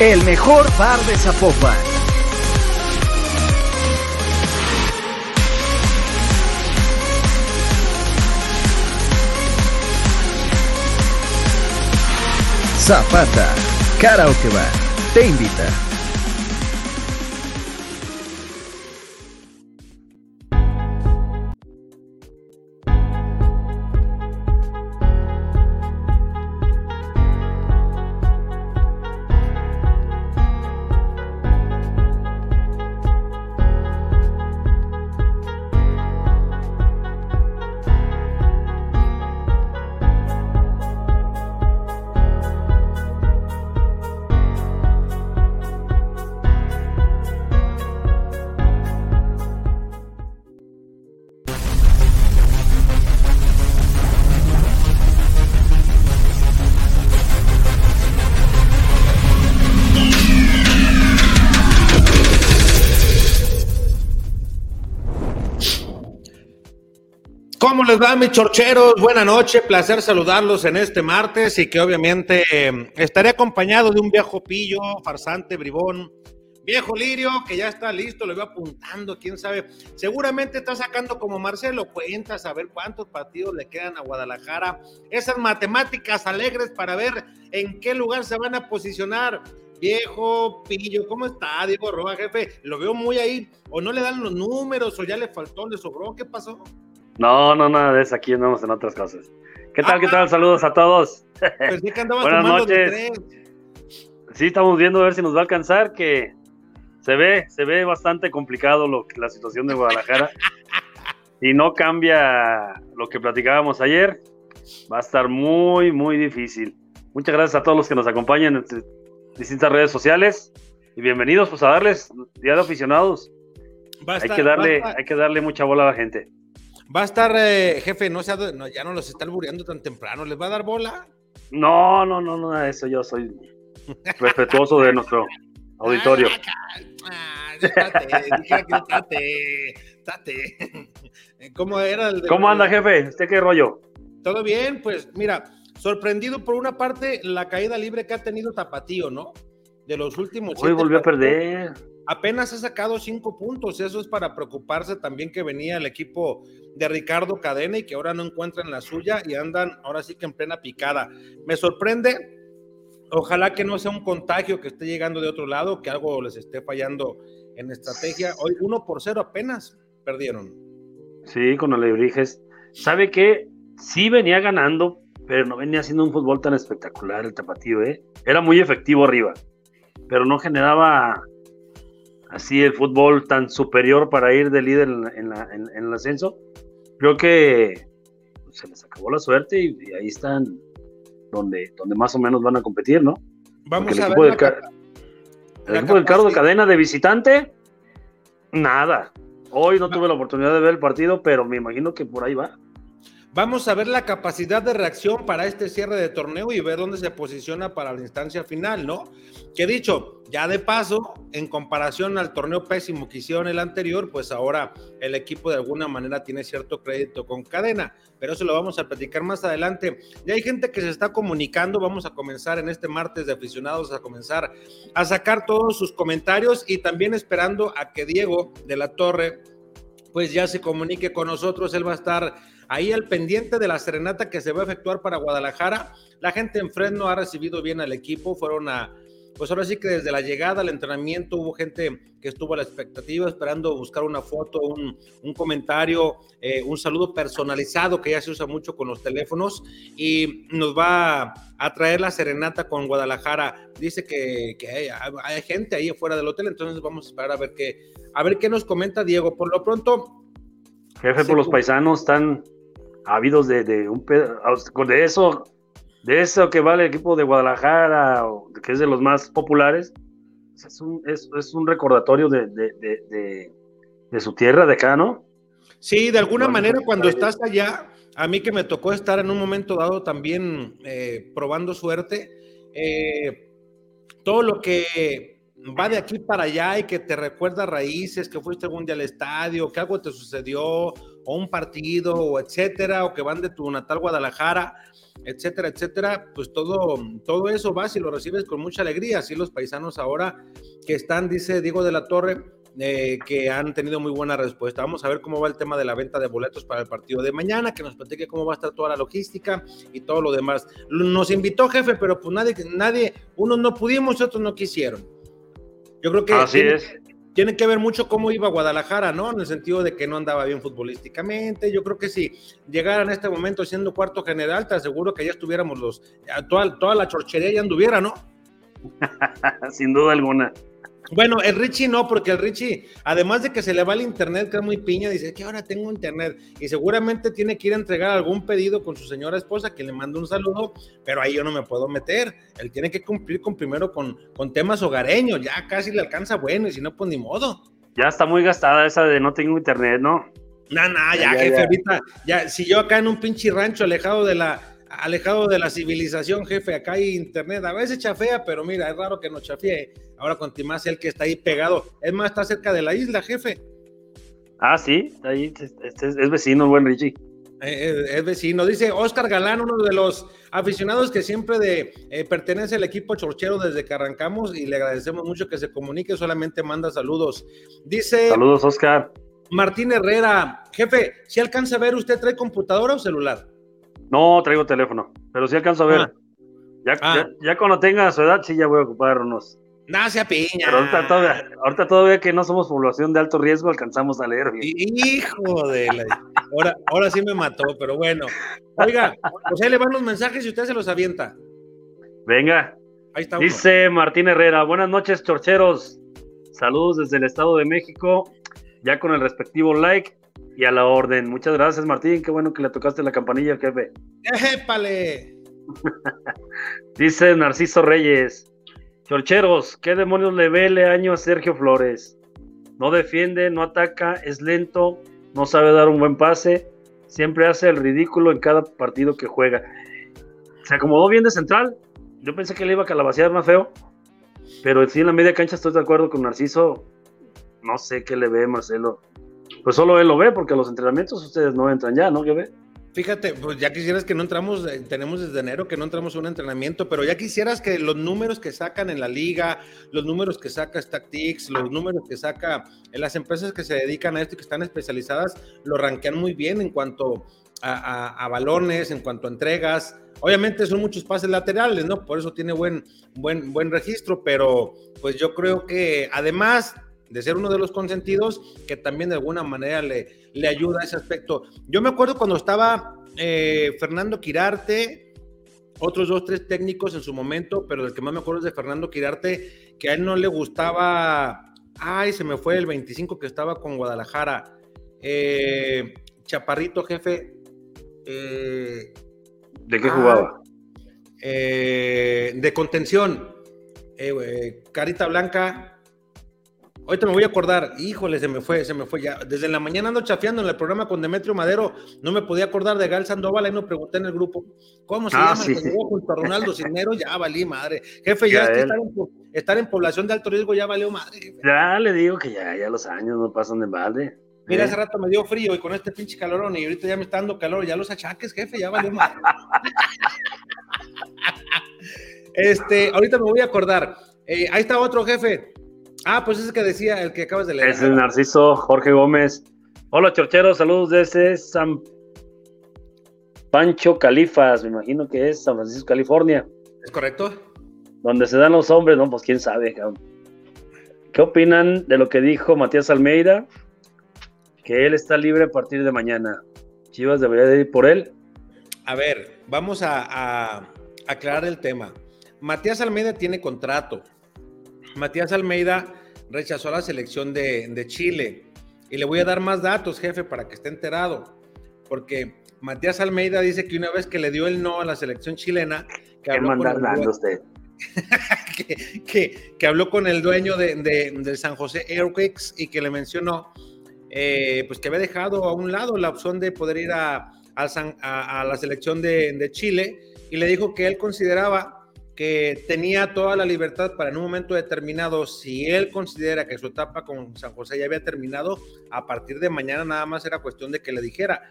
El mejor bar de Zapopan. Zapata, Karaoke Bar, te invita. Va, mis chorcheros? Buenas noches, placer saludarlos en este martes y que obviamente eh, estaré acompañado de un viejo pillo, farsante, bribón, viejo lirio que ya está listo, lo veo apuntando, quién sabe. Seguramente está sacando como Marcelo cuentas a ver cuántos partidos le quedan a Guadalajara. Esas matemáticas alegres para ver en qué lugar se van a posicionar. Viejo pillo, ¿cómo está Diego Roa, jefe? Lo veo muy ahí, o no le dan los números, o ya le faltó, le sobró, ¿qué pasó? No, no, nada de eso. Aquí andamos en otras cosas. ¿Qué tal? ¿Qué tal? Saludos a todos. Pues que Buenas noches. Sí, estamos viendo a ver si nos va a alcanzar, que se ve, se ve bastante complicado lo, la situación de Guadalajara. y no cambia lo que platicábamos ayer, va a estar muy, muy difícil. Muchas gracias a todos los que nos acompañan en distintas redes sociales y bienvenidos pues a darles Día de Aficionados. hay, que darle, hay que darle mucha bola a la gente. Va a estar, eh, jefe, no, sea, ya no los está albureando tan temprano. ¿Les va a dar bola? No, no, no, no, eso yo soy respetuoso de nuestro auditorio. Ah, ¿Cómo era el ¿Cómo anda, jefe? ¿Usted qué rollo? Todo bien, pues mira, sorprendido por una parte la caída libre que ha tenido Tapatío, ¿no? De los últimos. Hoy volvió a perder apenas ha sacado cinco puntos. Eso es para preocuparse también que venía el equipo de Ricardo Cadena y que ahora no encuentran la suya y andan ahora sí que en plena picada. Me sorprende. Ojalá que no sea un contagio que esté llegando de otro lado, que algo les esté fallando en estrategia. Hoy uno por cero apenas perdieron. Sí, con Alebrijes. ¿Sabe qué? Sí venía ganando, pero no venía haciendo un fútbol tan espectacular el tapatío, ¿eh? Era muy efectivo arriba, pero no generaba así el fútbol tan superior para ir de líder en, el ascenso, creo que se les acabó la suerte y, ahí están donde, donde más o menos van a competir, ¿no? Vamos a ver. el equipo del Carlos de Cadena de visitante, nada. Hoy no tuve la oportunidad de ver el partido, pero me imagino que por ahí va. Vamos a ver la capacidad de reacción para este cierre de torneo y ver dónde se posiciona para la instancia final, ¿no? Que dicho, ya de paso, en comparación al torneo pésimo que hicieron el anterior, pues ahora el equipo de alguna manera tiene cierto crédito con cadena, pero eso lo vamos a platicar más adelante. Ya hay gente que se está comunicando, vamos a comenzar en este martes de aficionados a comenzar a sacar todos sus comentarios y también esperando a que Diego de la Torre pues ya se comunique con nosotros, él va a estar ahí al pendiente de la serenata que se va a efectuar para Guadalajara. La gente en Fresno ha recibido bien al equipo, fueron a, pues ahora sí que desde la llegada al entrenamiento hubo gente que estuvo a la expectativa esperando buscar una foto, un, comentario, eh, un saludo personalizado que ya se usa mucho con los teléfonos y nos va a traer la serenata con Guadalajara. Dice que, hay, hay, gente ahí afuera del hotel, entonces vamos a esperar a ver qué, a ver qué nos comenta Diego. Por lo pronto, Jefe, por los paisanos están ávidos de, de un de eso, de eso que vale el equipo de Guadalajara, que es de los más populares. Es un, es, es un recordatorio de, de, de, su tierra, de acá, ¿no? Sí, de alguna manera cuando estás allá, a mí que me tocó estar en un momento dado también eh, probando suerte, eh, todo lo que va de aquí para allá y que te recuerda raíces, que fuiste algún día al estadio, que algo te sucedió, o un partido, o etcétera, o que van de tu natal Guadalajara, etcétera, etcétera, pues todo, todo eso vas y lo recibes con mucha alegría. Así los paisanos ahora que están, dice Diego de la Torre, eh, que han tenido muy buena respuesta. Vamos a ver cómo va el tema de la venta de boletos para el partido de mañana, que nos platique cómo va a estar toda la logística y todo lo demás. Nos invitó jefe, pero pues nadie, nadie, unos no pudimos, otros no quisieron. Yo creo que Así es. Tiene que ver mucho cómo iba Guadalajara, ¿no? En el sentido de que no andaba bien futbolísticamente. Yo creo que si llegaran en este momento siendo cuarto general, te aseguro que ya estuviéramos los, toda, toda la chorchería ya anduviera, ¿no? Sin duda alguna. Bueno, el Richie no, porque el Richie, además de que se le va el internet, que es muy piña, dice que ahora tengo internet y seguramente tiene que ir a entregar algún pedido con su señora esposa que le manda un saludo, pero ahí yo no me puedo meter. Él tiene que cumplir con primero con, con temas hogareños, ya casi le alcanza bueno y si no, pues ni modo. Ya está muy gastada esa de no tengo internet, ¿no? No, no, ya, jefe, ahorita, ya, si yo acá en un pinche rancho alejado de la, alejado de la civilización, jefe. Acá hay internet, a veces chafea, pero mira, es raro que no chafee. Ahora con más el que está ahí pegado. Es más, está cerca de la isla, jefe. Ah, sí, ahí es, vecino, buen Richie. Eh, es, vecino. Dice Oscar Galán, uno de los aficionados que siempre de, eh, pertenece al equipo chorchero desde que arrancamos y le agradecemos mucho que se comunique, solamente manda saludos. Dice... Saludos, Oscar. Martín Herrera, jefe, si alcanza a ver, ¿usted trae computadora o celular? No, traigo teléfono, pero sí alcanzo a ver. Ah. Ah. Ya, ya, cuando tenga su edad, sí ya voy a ocupar unos. No, sea piña. Pero ahorita todavía, que no somos población de alto riesgo, alcanzamos a leer. Hijo de la. Ahora, ahora sí me mató, pero bueno. Oiga, pues ahí le van los mensajes y usted se los avienta. Venga. Ahí está. Dice Martín Herrera, buenas noches, chorcheros. Saludos desde el Estado de México. Ya con el respectivo like y a la orden. Muchas gracias, Martín. Qué bueno que le tocaste la campanilla, jefe. ¡Épale! Dice Narciso Reyes. Chorcheros, ¿qué demonios le ve el año a Sergio Flores? No defiende, no ataca, es lento, no sabe dar un buen pase, siempre hace el ridículo en cada partido que juega. Se acomodó bien de central. Yo pensé que le iba a calabacear más feo, pero sí en la media cancha estoy de acuerdo con Narciso. No sé qué le ve Marcelo. Pues solo él lo ve, porque los entrenamientos ustedes no entran ya, ¿no? ¿Qué ve? Fíjate, pues ya quisieras que no entramos, eh, tenemos desde enero que no entramos en un entrenamiento, pero ya quisieras que los números que sacan en la liga, los números que saca Stactics, los números que saca en las empresas que se dedican a esto y que están especializadas, lo rankean muy bien en cuanto a, balones, en cuanto a entregas. Obviamente son muchos pases laterales, ¿no? Por eso tiene buen, buen, buen registro, pero pues yo creo que además de ser uno de los consentidos, que también de alguna manera le, le ayuda a ese aspecto. Yo me acuerdo cuando estaba eh, Fernando Quirarte, otros dos, tres técnicos en su momento, pero el que más me acuerdo es de Fernando Quirarte, que a él no le gustaba, ay, se me fue el 25 que estaba con Guadalajara, eh, Chaparrito, jefe. Eh, ¿De qué jugaba? de contención. Carita Blanca, Ahorita me voy a acordar, híjole, se me fue, se me fue ya. Desde la mañana ando chafiando en el programa con Demetrio Madero, no me podía acordar de Gal Sandoval, ahí no pregunté en el grupo, ¿cómo se ah, llama sí. junto a Ronaldo Cisneros? Ya valí, madre. Jefe, ya, estar, en, población de alto riesgo ya valió madre. Ya le digo que ya, ya los años no pasan de madre. Mira, ¿Eh? hace rato me dio frío y con este pinche calorón y ahorita ya me está dando calor, ya los achaques, jefe, ya valió madre. este, ahorita me voy a acordar. Eh, ahí está otro jefe. Ah, pues ese que decía, el que acabas de leer. Es el Narciso Jorge Gómez. Hola, chorcheros, saludos desde San Pancho Califas, me imagino que es San Francisco, California. ¿Es correcto? Donde se dan los hombres, no, pues quién sabe, ¿Qué opinan de lo que dijo Matías Almeida? Que él está libre a partir de mañana. Chivas debería de ir por él. A ver, vamos a, a aclarar el tema. Matías Almeida tiene contrato Matías Almeida rechazó la selección de, Chile. Y le voy a dar más datos, jefe, para que esté enterado. Porque Matías Almeida dice que una vez que le dio el no a la selección chilena, que habló, con el, usted? que, que, habló con el dueño de, del San José Airquakes y que le mencionó eh, pues que había dejado a un lado la opción de poder ir a, a, a la selección de, de Chile y le dijo que él consideraba que tenía toda la libertad para en un momento determinado, si él considera que su etapa con San José ya había terminado, a partir de mañana nada más era cuestión de que le dijera.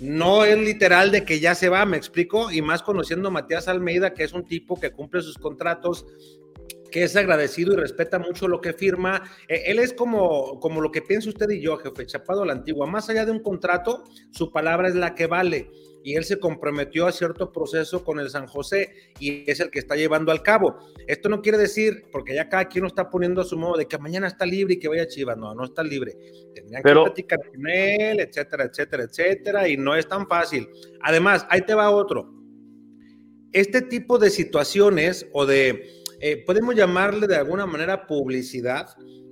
No es literal de que ya se va, me explico, y más conociendo a Matías Almeida, que es un tipo que cumple sus contratos, que es agradecido y respeta mucho lo que firma. Eh, él es como, como lo que piensa usted y yo, jefe, chapado a la antigua. Más allá de un contrato, su palabra es la que vale y él se comprometió a cierto proceso con el San José y es el que está llevando al cabo. Esto no quiere decir, porque ya cada quien lo está poniendo a su modo, de que mañana está libre y que vaya a Chivas. No, no está libre. Tendrían que platicar con él, etcétera, etcétera, etcétera, y no es tan fácil. Además, ahí te va otro. Este tipo de situaciones o de, eh, podemos llamarle de alguna manera publicidad,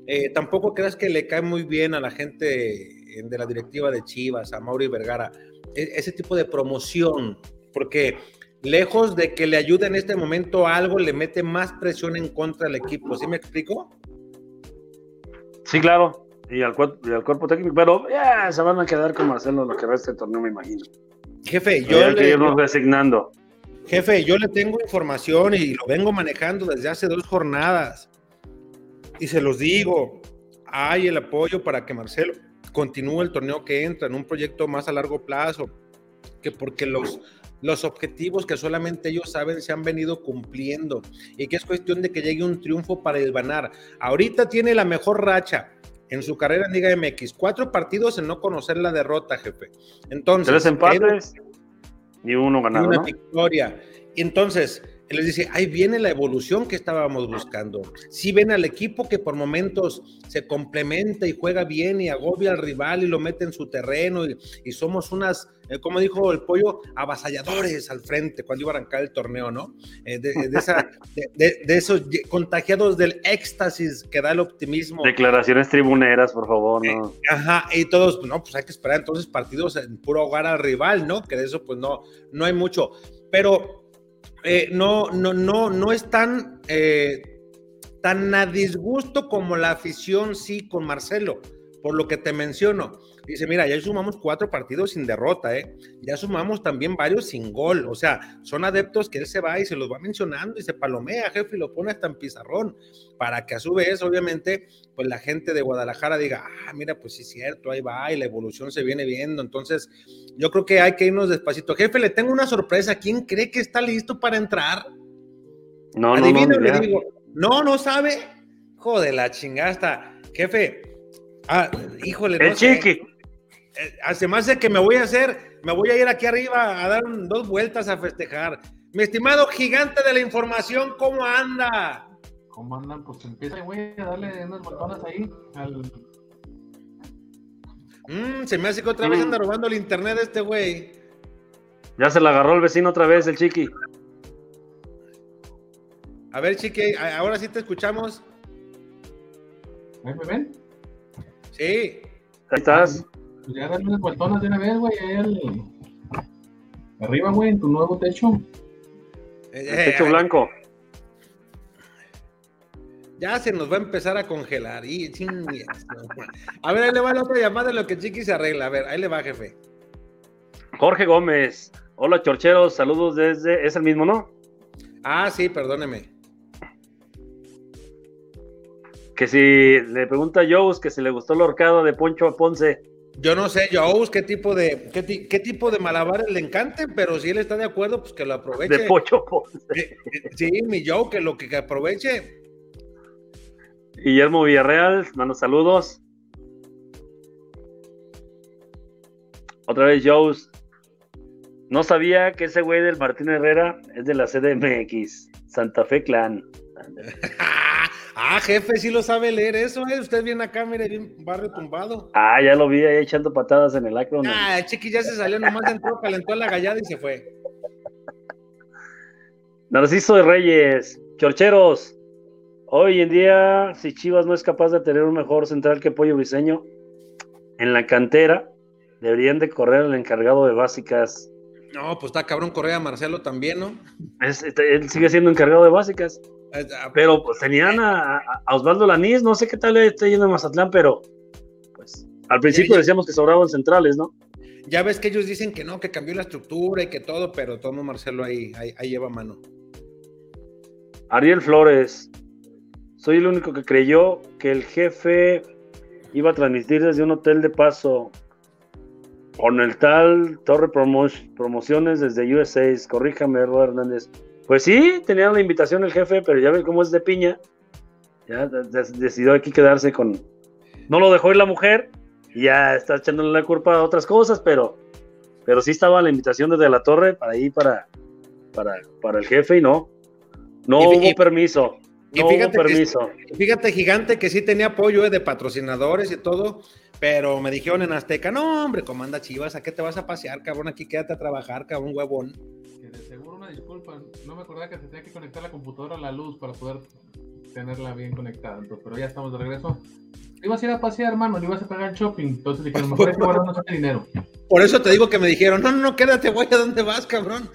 eh, tampoco creas que le cae muy bien a la gente de la directiva de Chivas, a Mauri Vergara ese tipo de promoción, porque lejos de que le ayude en este momento algo, le mete más presión en contra del equipo. ¿Sí me explico? Sí, claro. Y al, cuerpo, al cuerpo técnico, pero ya se van a quedar con Marcelo lo que resta del torneo, me imagino. Jefe, yo le, irnos resignando. Jefe, yo le tengo información y lo vengo manejando desde hace dos jornadas. Y se los digo, hay el apoyo para que Marcelo continúe el torneo que entra en un proyecto más a largo plazo, que porque los, los objetivos que solamente ellos saben se han venido cumpliendo y que es cuestión de que llegue un triunfo para el Banar. Ahorita tiene la mejor racha en su carrera en Liga MX, cuatro partidos en no conocer la derrota, jefe. Entonces, tres empates y uno ganado. Y una victoria. Entonces, él les dice, ahí viene la evolución que estábamos buscando. Si ven al equipo que por momentos se complementa y juega bien y agobia al rival y lo mete en su terreno y, somos unas, eh, como dijo el pollo, avasalladores al frente cuando iba a arrancar el torneo, ¿no? Eh, de, esos contagiados del éxtasis que da el optimismo. Declaraciones tribuneras, por favor, ¿no? Eh, ajá, y todos, no, pues hay que esperar entonces partidos en puro hogar al rival, ¿no? Que de eso pues no, no hay mucho. Pero eh, no, no, no, no es tan, eh, tan a disgusto como la afición sí con Marcelo, por lo que te menciono. Dice, mira, ya sumamos cuatro partidos sin derrota, ¿eh? Ya sumamos también varios sin gol. O sea, son adeptos que él se va y se los va mencionando y se palomea, jefe, y lo pone hasta en pizarrón, para que a su vez, obviamente, pues la gente de Guadalajara diga, ah, mira, pues sí es cierto, ahí va, y la evolución se viene viendo. Entonces, yo creo que hay que irnos despacito. Jefe, le tengo una sorpresa. ¿Quién cree que está listo para entrar? No, no, no. Le digo, no, no sabe. Joder, la chingada Jefe, Ah, híjole. El chiqui. Hace más de que me voy a hacer, me voy a ir aquí arriba a dar dos vueltas a festejar. Mi estimado gigante de la información, ¿cómo anda? ¿Cómo andan? Pues empieza, güey, a darle unos botones ahí al... Mm, se me hace que otra vez anda robando el internet de este güey. Ya se la agarró el vecino otra vez, el chiqui. A ver, chiqui, ahora sí te escuchamos. ¿Me ven? Sí. Ahí estás. Pues ya dale unas vueltonas de una vez, güey, ahí Arriba, güey, en tu nuevo techo. El techo blanco. Ya se nos va a empezar a congelar. Y, a ver, ahí le va la otra llamada de lo que Chiqui se arregla. A ver, ahí le va, jefe. Jorge Gómez. Hola, chorcheros. Saludos desde. ¿Es el mismo, no? Ah, sí, perdóneme que si le pregunta a Jones que si le gustó el horcado de Poncho a Ponce. Yo no sé, Jones, qué tipo de qué, tipo de malabares le encanten, pero si él está de acuerdo, pues que lo aproveche. De Poncho Ponce. Eh, eh, sí, mi Joe, que lo que, aproveche. Guillermo Villarreal, mando saludos. Otra vez, Jones. No sabía que ese güey del Martín Herrera es de la CDMX, Santa Fe Clan. Ah, jefe, sí lo sabe leer eso, ¿eh? Usted viene acá, mire, bien va retumbado. Ah, ya lo vi ahí echando patadas en el acro. Ah, Chiqui ya se salió, nomás entró, calentó la gallada y se fue. Narciso de Reyes, Chorcheros. Hoy en día, si Chivas no es capaz de tener un mejor central que Pollo Briseño, en la cantera deberían de correr al encargado de básicas. No, pues está cabrón Correa Marcelo también, ¿no? Es- este, él sigue siendo encargado de básicas. Eh, ah, Pero pues tenían a, a- Osvaldo Lanís, no sé qué tal le está yendo a Mazatlán, pero pues al principio Ya, decíamos que sobraban centrales, ¿no? Ya ves que ellos dicen que no, que cambió la estructura y que todo, pero tomo Marcelo ahí, ahí, ahí lleva mano. Ariel Flores, soy el único que creyó que el jefe iba a transmitir desde un hotel de paso con el tal Torre Promo- Promociones desde USA. Corríjame, Eduardo Hernández. Pues sí, tenía la invitación el jefe, pero ya ves cómo es de piña. Ya de- de- decidió aquí quedarse con. No lo dejó ir la mujer y ya está echándole la culpa a otras cosas, pero, pero sí estaba la invitación desde la torre para ir para, para, para el jefe y no. No Y hubo y- permiso. y No hubo fíjate que- permiso. Fíjate, gigante, que sí tenía apoyo eh, de patrocinadores y todo, pero me dijeron en Azteca, no, hombre, comanda Chivas, ¿a qué te vas a pasear, cabrón? Aquí quédate a trabajar, cabrón, huevón. Que de seguro una disculpa, no me acordaba que se tenía que conectar la computadora a la luz para poder tenerla bien conectada, entonces, pero ya estamos de regreso. Ibas a ir a pasear, hermano, le ibas a pagar el shopping, entonces dijeron, mejor hay que guardarnos ese dinero. Por eso te digo que me dijeron, no, no, no, quédate, güey, ¿a dónde vas, cabrón?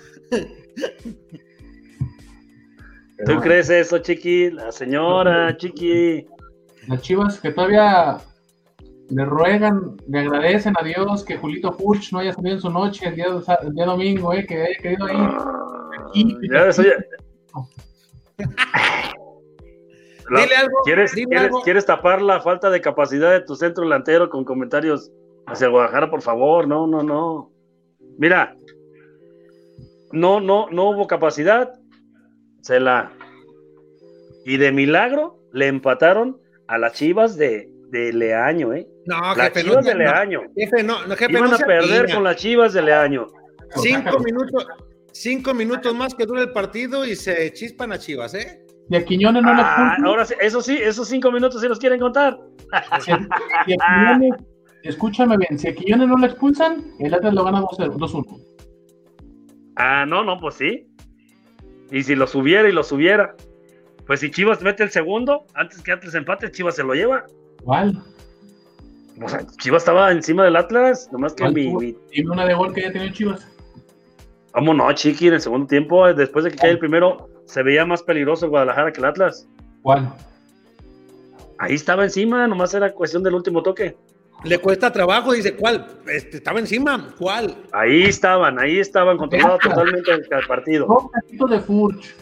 ¿Tú crees eso, Chiqui? La señora, Chiqui. Las chivas que todavía le ruegan, le agradecen a Dios que Julito Furch no haya salido en su noche el día, el día domingo, eh, que haya querido ahí. Ya. La- Dile algo, ¿Quieres, dile quieres, algo. quieres tapar la falta de capacidad de tu centro delantero con comentarios hacia Guadalajara, por favor? No, no, no. Mira, no, no, no hubo capacidad. Se la. Y de milagro le empataron a las chivas de, de Leaño, ¿eh? No, Las jefe, no, chivas de no, Leaño. jefe, no, no, jefe, Iban a perder con las chivas de Leaño. Cinco minutos, cinco minutos más que dura el partido y se chispan a Chivas, ¿eh? Y a Quiñones no le Ah, expulsan. ahora sí, eso sí, esos cinco minutos sí los quieren contar. Si a, si a Quiñones, escúchame bien, si a Quiñones no le expulsan, el Atlas lo gana 2-0, 2-1. Ah, no, no, pues sí. Y si lo subiera y lo subiera. Pues si Chivas mete el segundo, antes que Atlas empate, Chivas se lo lleva. ¿Cuál? O sea, Chivas estaba encima del Atlas, nomás que ¿Cuál mi, mi- Dime una de gol que haya tenido Chivas. ¿Cómo no, Chiqui? En el segundo tiempo, eh, después de que cae el primero, se veía más peligroso el Guadalajara que el Atlas. ¿Cuál? Ahí estaba encima, nomás era cuestión del último toque. Le cuesta trabajo, dice, ¿cuál? Este, estaba encima, ¿cuál? Ahí estaban, ahí estaban, controlado totalmente el, el partido. Dos casitos de Furch.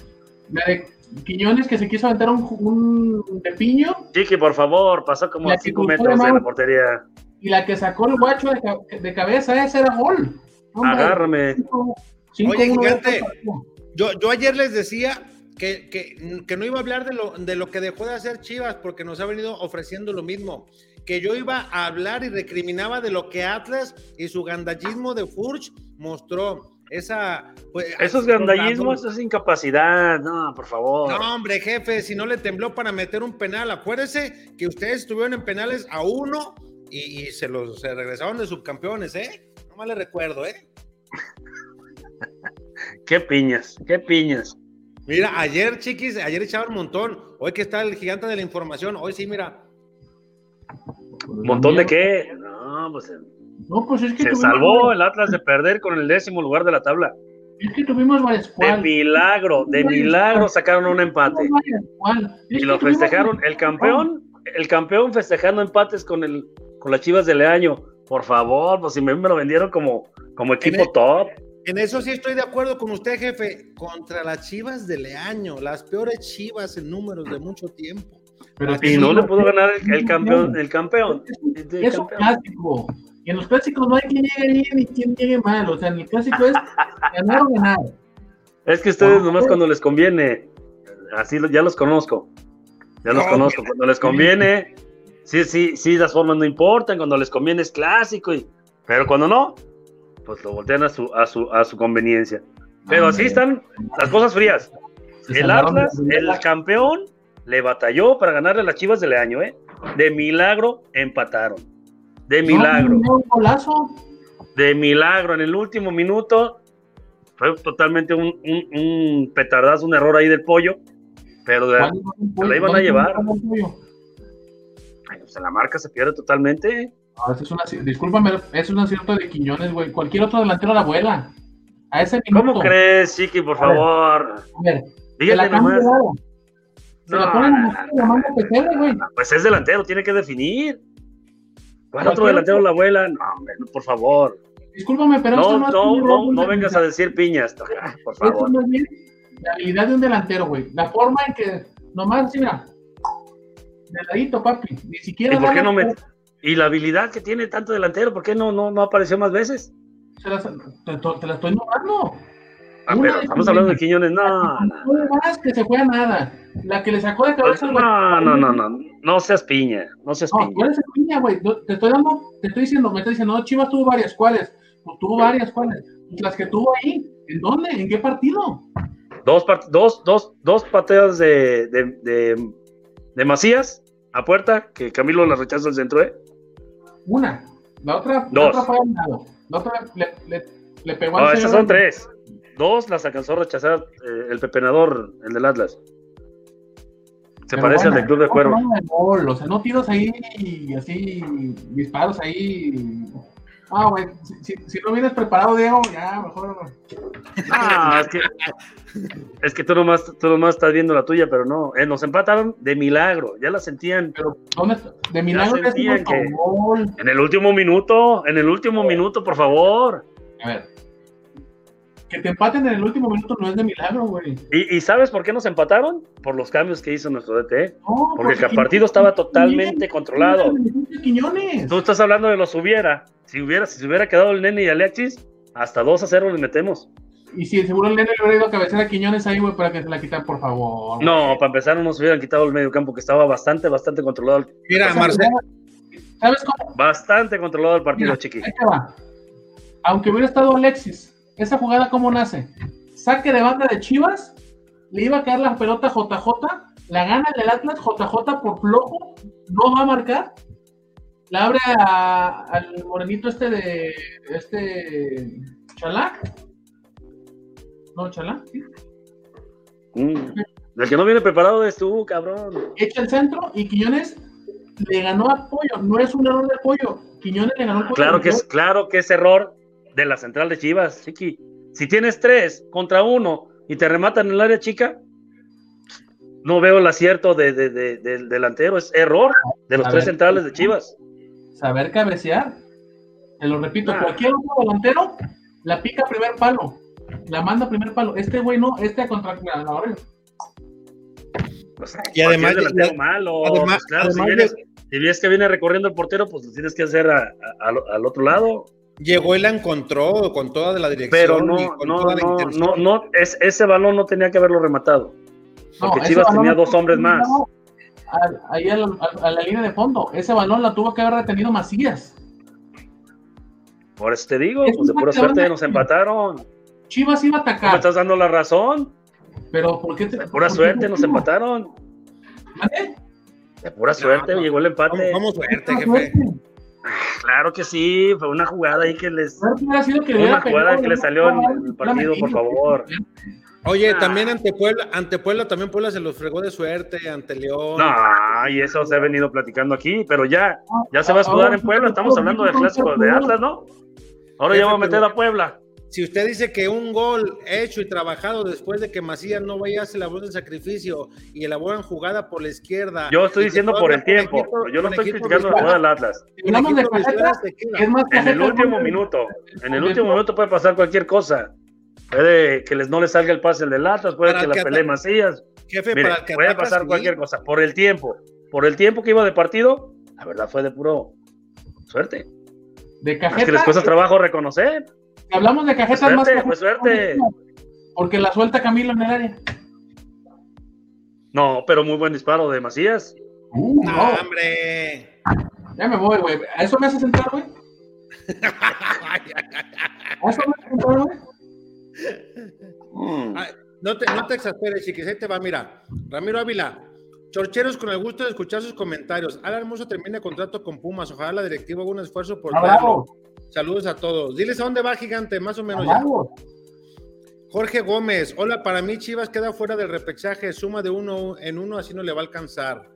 La de Quiñones que se quiso aventar un, un de piño Chiqui, por favor, pasó como a que 5 cruzó metros de de la portería. y la que sacó el guacho de, ca- de cabeza, ese era gol. Hombre, Agárrame. Oye, gigante. Yo, yo ayer les decía que, que, que no iba a hablar de lo, de lo que dejó de hacer Chivas porque nos ha venido ofreciendo lo mismo. Que yo iba a hablar y recriminaba de lo que Atlas y su gandallismo de Furch mostró. Esa. Pues, Esos gandallismos, eso es incapacidad. No, por favor. No, hombre, jefe, si no le tembló para meter un penal, acuérdese que ustedes estuvieron en penales a uno y, y se los se regresaron de subcampeones, ¿eh? No mal le recuerdo, ¿eh? Qué piñas, qué piñas. Mira, ayer, chiquis, ayer echaban un montón. Hoy que está el gigante de la información, hoy sí, mira. ¿Un montón de qué? No, pues eh, No, pues es que se salvó el Atlas de perder con el décimo lugar de la tabla. Es que tuvimos varias De cual. milagro, de milagro sacaron un empate. Y lo festejaron. El campeón, el campeón festejando empates con el con las Chivas de Leaño. Por favor, pues si me, me lo vendieron como, como equipo top. En eso sí estoy de acuerdo con usted, jefe. Contra las chivas de Leaño, las peores chivas en números de mucho tiempo. Pero Y no le pudo ganar el, el campeón, el campeón. el Es un clásico. Y en los clásicos no hay quien llegue bien ni quien llegue mal. O sea, en el clásico es ganar o ganar. Es que ustedes Ah, nomás cuando les conviene, así lo- ya los conozco, ya los No, conozco, cuando les conviene, sí, sí, sí, las formas no importan, cuando les conviene es clásico, y, pero cuando no, pues lo voltean a su, a su, a su conveniencia. Pero así están las cosas frías. El Atlas, la el campeón, le batalló para ganarle a las Chivas del año, ¿eh? De milagro empataron. De milagro. De milagro en el último minuto. Fue totalmente un, un, un petardazo, un error ahí del pollo. Pero de, la iban a ¿Dónde llevar. pollo? ay, pues, la marca se pierde totalmente. No, eso es una, discúlpame, es un acierto de Quiñones, güey. Cualquier otro delantero la vuela. A ese ¿Cómo minuto. crees, Chiqui, por A favor? A ver, Dígale nomás. Se la ponen la mano que güey. Pues es delantero, tiene que definir. ¿Cuál otro delantero la abuela? No, hombre, por favor. Discúlpame, pero esto No, no es no, no, vengas a decir piñas, toca, por Esto favor. no es bien la habilidad de un delantero, güey. La forma en que nomás, mira. De ladito, papi. Ni siquiera. ¿Y por qué no me- Y la habilidad que tiene tanto delantero, ¿por qué no, no, no apareció más veces? Te, te la estoy nombrando. Ah, Una pero estamos hablando de. Quiñones, no, no. No más que se fue a nada. La que le sacó de Pues, cabeza. al No, no, no, no, no seas piña, no seas No, piña. ¿cuál es el piña, güey? Te estoy dando, te estoy diciendo, me estás diciendo, no, Chivas tuvo varias, ¿cuáles? Pues tuvo varias, ¿cuáles? Las que tuvo ahí, ¿en dónde? ¿En qué partido? Dos, part- dos, dos, dos pateas de, de, de, de Macías a puerta, que Camilo la rechaza al centro, ¿eh? Una. La otra, Dos. La otra fue al lado. La otra le, le, le pegó al No, esas son tres. Dos las alcanzó a rechazar eh, el pepenador, el del Atlas. Se Pero parece al del Club de no Cuervo. hablando de gol, o sea, no tiros ahí, así, disparos ahí. Ah, güey, si, si- si no vienes preparado, Diego, ya, mejor. Ah, es que, es que tú, nomás, tú nomás estás viendo la tuya, pero no. Eh, nos empataron de milagro, ya la sentían. Pero, ¿dónde? De milagro es sentían que- gol. En el último minuto, en el último minuto, por favor. A ver. Que te empaten en el último minuto no es de milagro, güey. ¿Y, y sabes por qué nos empataron? Por los cambios que hizo nuestro DT. No, Porque el partido estaba totalmente controlado. Quiñones. Tú estás hablando de los hubiera. Si hubiera, si se hubiera quedado el nene y Alexis, hasta 2 a 0 les metemos. Y si seguro el nene le hubiera ido a cabecear a Quiñones ahí, güey, para que se la quitan, por favor. No, para empezar no nos hubieran quitado el medio campo, que estaba bastante, bastante controlado. Mira, Marcelo, ¿Sabes cómo? Bastante controlado el partido, Mira, chiqui. ahí te va. Aunque hubiera estado Alexis, esa jugada, ¿cómo nace? Saque de banda de Chivas, le iba a caer la pelota a JJ, la gana el del Atlas, JJ por flojo, no va a marcar, la abre a- al morenito este de este Chalá. No, Chalá, sí. Mm. El que no viene preparado es tú, cabrón. echa el centro y Quiñones le ganó a Pollo. No es un error de Pollo. Quiñones le ganó Pollo. Claro que es, claro que es error de la central de Chivas, chiqui. Si tienes tres contra uno y te rematan en el área chica, no veo el acierto de- de- de- del delantero. Es error de los A tres ver. centrales de Chivas. Saber cabecear. Te lo repito, Ah. cualquier otro delantero la pica a primer palo. La manda a primer palo. Este güey no, este a contra. Pues, Y además- delantero y- malo. además- pues, claro, además si, vienes, si ves que viene recorriendo el portero, pues lo tienes que hacer a- a- al- al otro lado. llegó y la encontró con toda la dirección. Pero y no, con no, toda la no, intención. no, no, es, ese balón no tenía que haberlo rematado. Porque Chivas tenía dos hombres más. A- Ahí a la, a- la línea de fondo. Ese balón la tuvo que haber retenido Macías. Por eso te digo, Es pues de pura que suerte nos empataron. Chivas iba a ¿No me atacar. estás dando la razón? Pero ¿por qué te, De pura suerte te- nos empataron. ¿Mande? De pura suerte no. llegó el empate. Vamos, vamos suerte, jefe. suerte. Claro que sí, fue una jugada ahí que les. Que Una jugada que le ¿no? salió en el partido, por favor. Oye, Ah. también ante Puebla, ante Puebla también Puebla se los fregó de suerte, ante León. No, y eso se ha venido platicando aquí, pero ya, ya se va a escudar Ahora, en Puebla. Estamos hablando del clásico de Atlas, ¿no? Ahora ya va a meter a Puebla. Si usted dice que un gol hecho y trabajado después de que Macías no vaya a hacer la voz del sacrificio y elaboran jugada por la izquierda. Yo estoy diciendo por el tiempo. equipo- Yo no estoy criticando la jugada del Atlas. En el último minuto, en el último minuto puede pasar cualquier cosa. Puede que les no les salga el pase el del Atlas, puede Para que la pelee Macías. Jefe, Mire, para puede pasar cualquier cosa. Por el tiempo, por el tiempo que iba de partido, la verdad fue de puro suerte. De Es que les Cajeta, cuesta trabajo reconocer. si hablamos de Cajeta, es más Suerte, Cajeta, fue suerte. Porque la suelta Camilo en el área. No, pero muy buen disparo de Macías. Uh, No, no. hombre. Ya me voy, güey. ¿A eso me hace sentar, güey? ¿A eso me hace sentar, güey? Mm. Ay, no te, no te exasperes, chiquis, ahí te va, mira. Ramiro Ávila, chorcheros con el gusto de escuchar sus comentarios. Alan Hermoso termina contrato con Pumas. Ojalá la directiva haga un esfuerzo por verlo. Saludos a todos. Diles a dónde va, gigante, más o menos ya. Jorge Gómez, hola, para mí Chivas queda fuera del repechaje, suma de uno en uno, así no le va a alcanzar.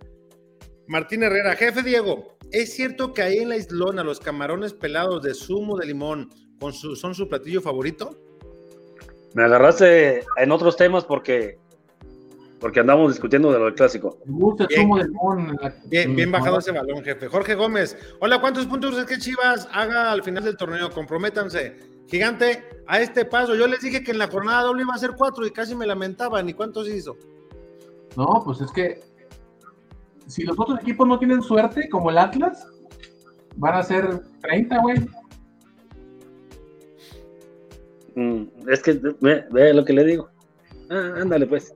Martín Herrera, jefe Diego, ¿es cierto que ahí en la islona los camarones pelados de zumo de limón con su, son su platillo favorito? Me agarraste en otros temas porque porque andamos discutiendo de lo del clásico. Me gusta el Bien. zumo de limón. Bien, bien bajado ese balón, jefe. Jorge Gómez, hola, ¿cuántos puntos es que Chivas haga al final del torneo? Comprométanse. Gigante, a este paso, yo les dije que en la jornada doble iba a ser cuatro y casi me lamentaban. ¿Y cuántos hizo? No, pues es que si los otros equipos no tienen suerte, como el Atlas, van a ser 30, güey. Mm, es que ve, ve lo que le digo. Ah, ándale, pues.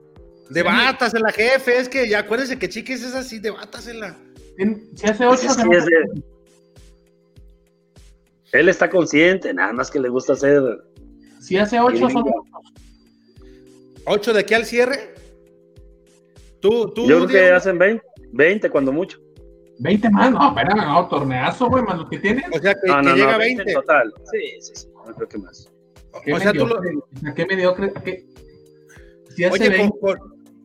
Debátasela, jefe. Es que ya acuérdense que Chiquis es así, debátasela. Si hace 8, Pues es que es Él está consciente, nada más que le gusta hacer. si hace 8 son ¿Ocho de aquí al cierre? Tú, tú. Yo creo que Diego? hacen 20, 20 cuando mucho. 20 más. No, espérame, no, torneazo, güey, más los que tienen. O sea, que, No, que no, llega no, a 20 20. en total. Sí, sí, sí. No creo que más. Qué O sea, tú lo. qué mediocre. qué- Si Oye, 20, con, con,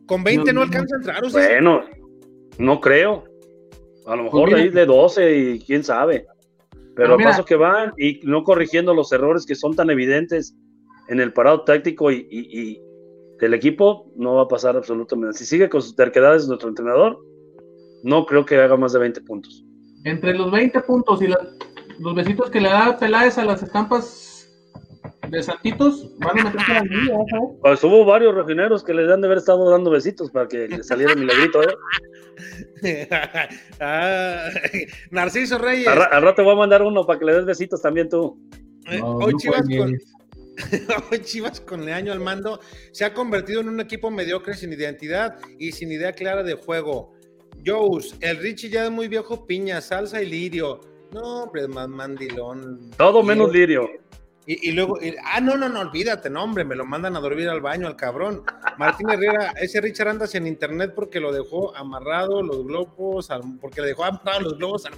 con 20 no alcanza a entrar, o sea. Bueno, no creo. A lo mejor Pues mira. de ahí de 12 y quién sabe. Pero a paso que van y no corrigiendo los errores que son tan evidentes en el parado táctico y, y- y del equipo, no va a pasar absolutamente. Si sigue con sus terquedades nuestro entrenador, no creo que haga más de 20 puntos. entre los 20 puntos y la- los besitos que le da Peláez a las estampas de Santitos, van a meterse a la liga, ¿vas a ver? Pues hubo varios refineros que les han de haber estado dando besitos para que le saliera el milagrito. ¿eh? Ah, Narciso Reyes. Al, al rato voy a mandar uno para que le des besitos también tú. Eh, No, hoy, no Chivas con, hoy Chivas con Leaño al mando se ha convertido en un equipo mediocre sin identidad y sin idea clara de juego. Joes, el Richie ya es muy viejo, piña, salsa y lirio. No, hombre, es más mandilón. Todo menos lirio. Y, y luego, y- ah, no, no, no, olvídate, no, hombre, me lo mandan a dormir al baño, al cabrón. Martín Herrera, ese Richard anda en internet porque lo dejó amarrado los globos, al- porque le dejó amarrado los globos al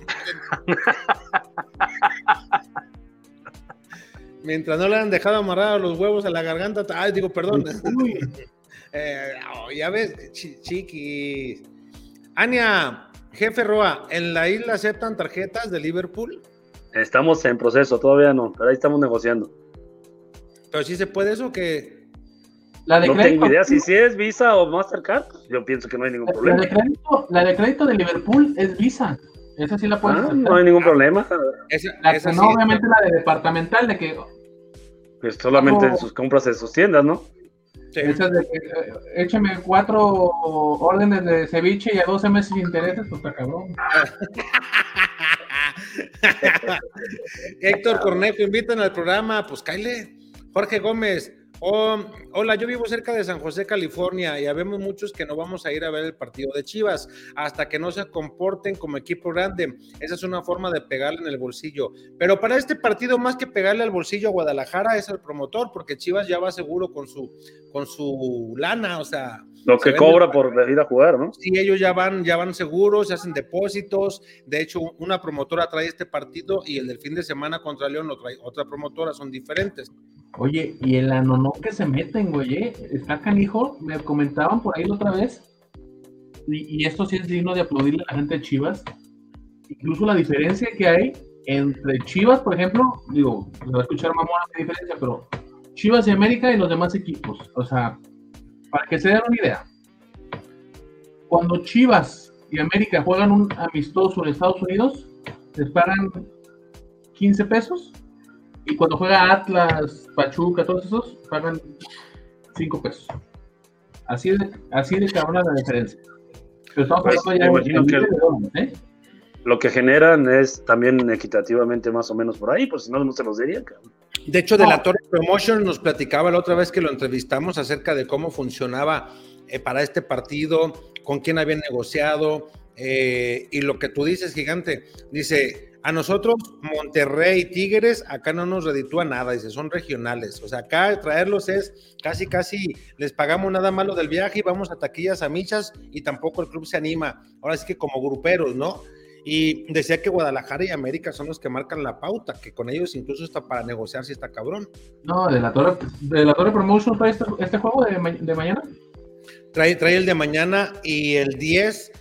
Mientras no le han dejado amarrados los huevos a la garganta, ay, digo, perdón. Eh, oh, ya ves, chi- chiquis. Ania, jefe Roa, ¿en la isla aceptan tarjetas de Liverpool? Estamos en proceso, todavía no, pero ahí estamos negociando. Pero sí se puede eso que... La de No crédito, tengo idea si, si es Visa o Mastercard. pues, Yo pienso que no hay ningún la problema. de crédito, la de crédito de Liverpool es Visa. Esa sí la puedes Ah, no hay ningún problema. Esa, La esa sí- no, obviamente la de departamental, de que Pues solamente en sus compras en sus tiendas, ¿no? sí. de que eh, écheme cuatro órdenes de ceviche y a 12 meses sin intereses, pues está cabrón. Héctor Cornejo, invitan al programa, pues Kyle. Jorge Gómez, oh, hola, yo vivo cerca de San José, California, y habemos muchos que no vamos a ir a ver el partido de Chivas hasta que no se comporten como equipo grande. Esa es una forma de pegarle en el bolsillo. Pero para este partido, más que pegarle al bolsillo a Guadalajara, es al promotor, porque Chivas ya va seguro con su, con su lana, o sea, Lo que cobra por ir a jugar, ¿no? Sí, ellos ya van, ya van seguros, se hacen depósitos. De hecho, una promotora trae este partido y el del fin de semana contra León lo trae otra promotora, son diferentes. Oye, y el anonó que se meten, güey, ¿eh? está canijo, me comentaban por ahí la otra vez, y, esto sí es digno de aplaudirle a la gente de Chivas, incluso la diferencia que hay entre Chivas, por ejemplo, digo, se va a escuchar mamona la diferencia, pero Chivas y América y los demás equipos, o sea, para que se den una idea, cuando Chivas y América juegan un amistoso en Estados Unidos, les pagan 15 pesos, y cuando juega Atlas, Pachuca, todos esos, pagan 5 pesos. Así de, así de cabrona la diferencia. Pero estamos Pues, hablando ya me de imagino que- miles de dólares, ¿eh? Lo que generan es también equitativamente más o menos por ahí, pues si no, no se los diría. cabrón. De hecho, de No. la Torre Promotion nos platicaba la otra vez que lo entrevistamos acerca de cómo funcionaba eh, para este partido, con quién habían negociado, eh, y lo que tú dices, gigante, dice, a nosotros, Monterrey, Tigres, acá no nos reditúa nada, dice, son regionales. O sea, acá traerlos es casi, casi, les pagamos nada malo del viaje y vamos a taquillas a michas y tampoco el club se anima. Ahora sí que como gruperos, ¿no? Y decía que Guadalajara y América son los que marcan la pauta, que con ellos incluso está para negociar si está cabrón. No, de la Torre, de la Torre Promotion trae este, este juego de, de mañana. Trae, trae el de mañana y el 10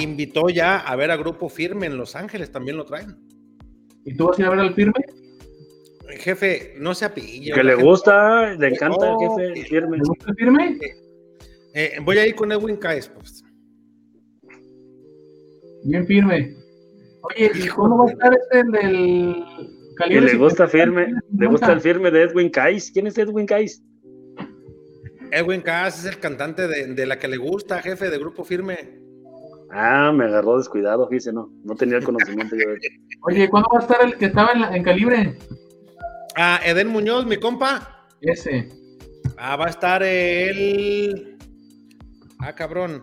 invitó ya a ver a Grupo Firme en Los Ángeles, también lo traen. ¿Y tú vas a ir a ver al firme? Jefe, no se apille. Que le gusta, le encanta el jefe el firme. ¿Te gusta el firme? Eh, voy a ir con Edwin Caes, pues. Bien firme. Oye, ¿y cómo va a estar este el del Que calibre? le gusta 50? firme, le gusta el firme de Edwin Cais. ¿Quién es Edwin Cais? Edwin Caes es el cantante de, de la que le gusta, jefe de Grupo Firme. Ah, me agarró descuidado, fíjese, no, no tenía el conocimiento yo de Oye, ¿cuándo va a estar el que estaba en, la- en calibre? Ah, Eden Muñoz, mi compa. Ese. Ah, va a estar el. Ah, cabrón.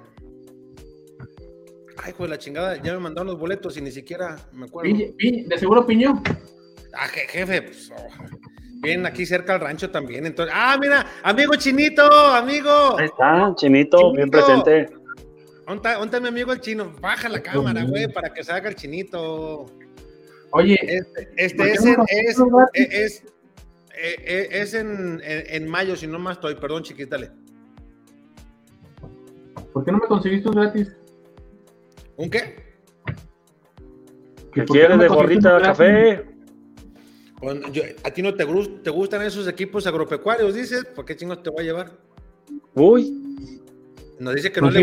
Ay, hijo de la chingada, ya me mandaron los boletos y ni siquiera me acuerdo. Piñe- Piñe- de seguro Piño. Ah, je- jefe, pues. oh, Bien, aquí cerca al rancho también. Entonces, ah, mira, amigo chinito, amigo. Ahí está, Chinito, bien Chinito. presente. ¿Dónde está, dónde está mi amigo el chino? Baja la cámara, güey, para que salga el chinito. Oye, Este, este ¿Por qué es, no es, gratis? es, es, eh, eh, es en, en- en mayo, si no más estoy. Perdón, chiquítale. ¿por qué no me conseguiste un gratis? ¿Un qué? ¿Qué ¿Por qué quiere no me de gorrita de café? Pues, yo- ¿A ti no te, te gustan esos equipos agropecuarios, dices? ¿Por qué chingos te voy a llevar? Uy, Nos dice que no Pues le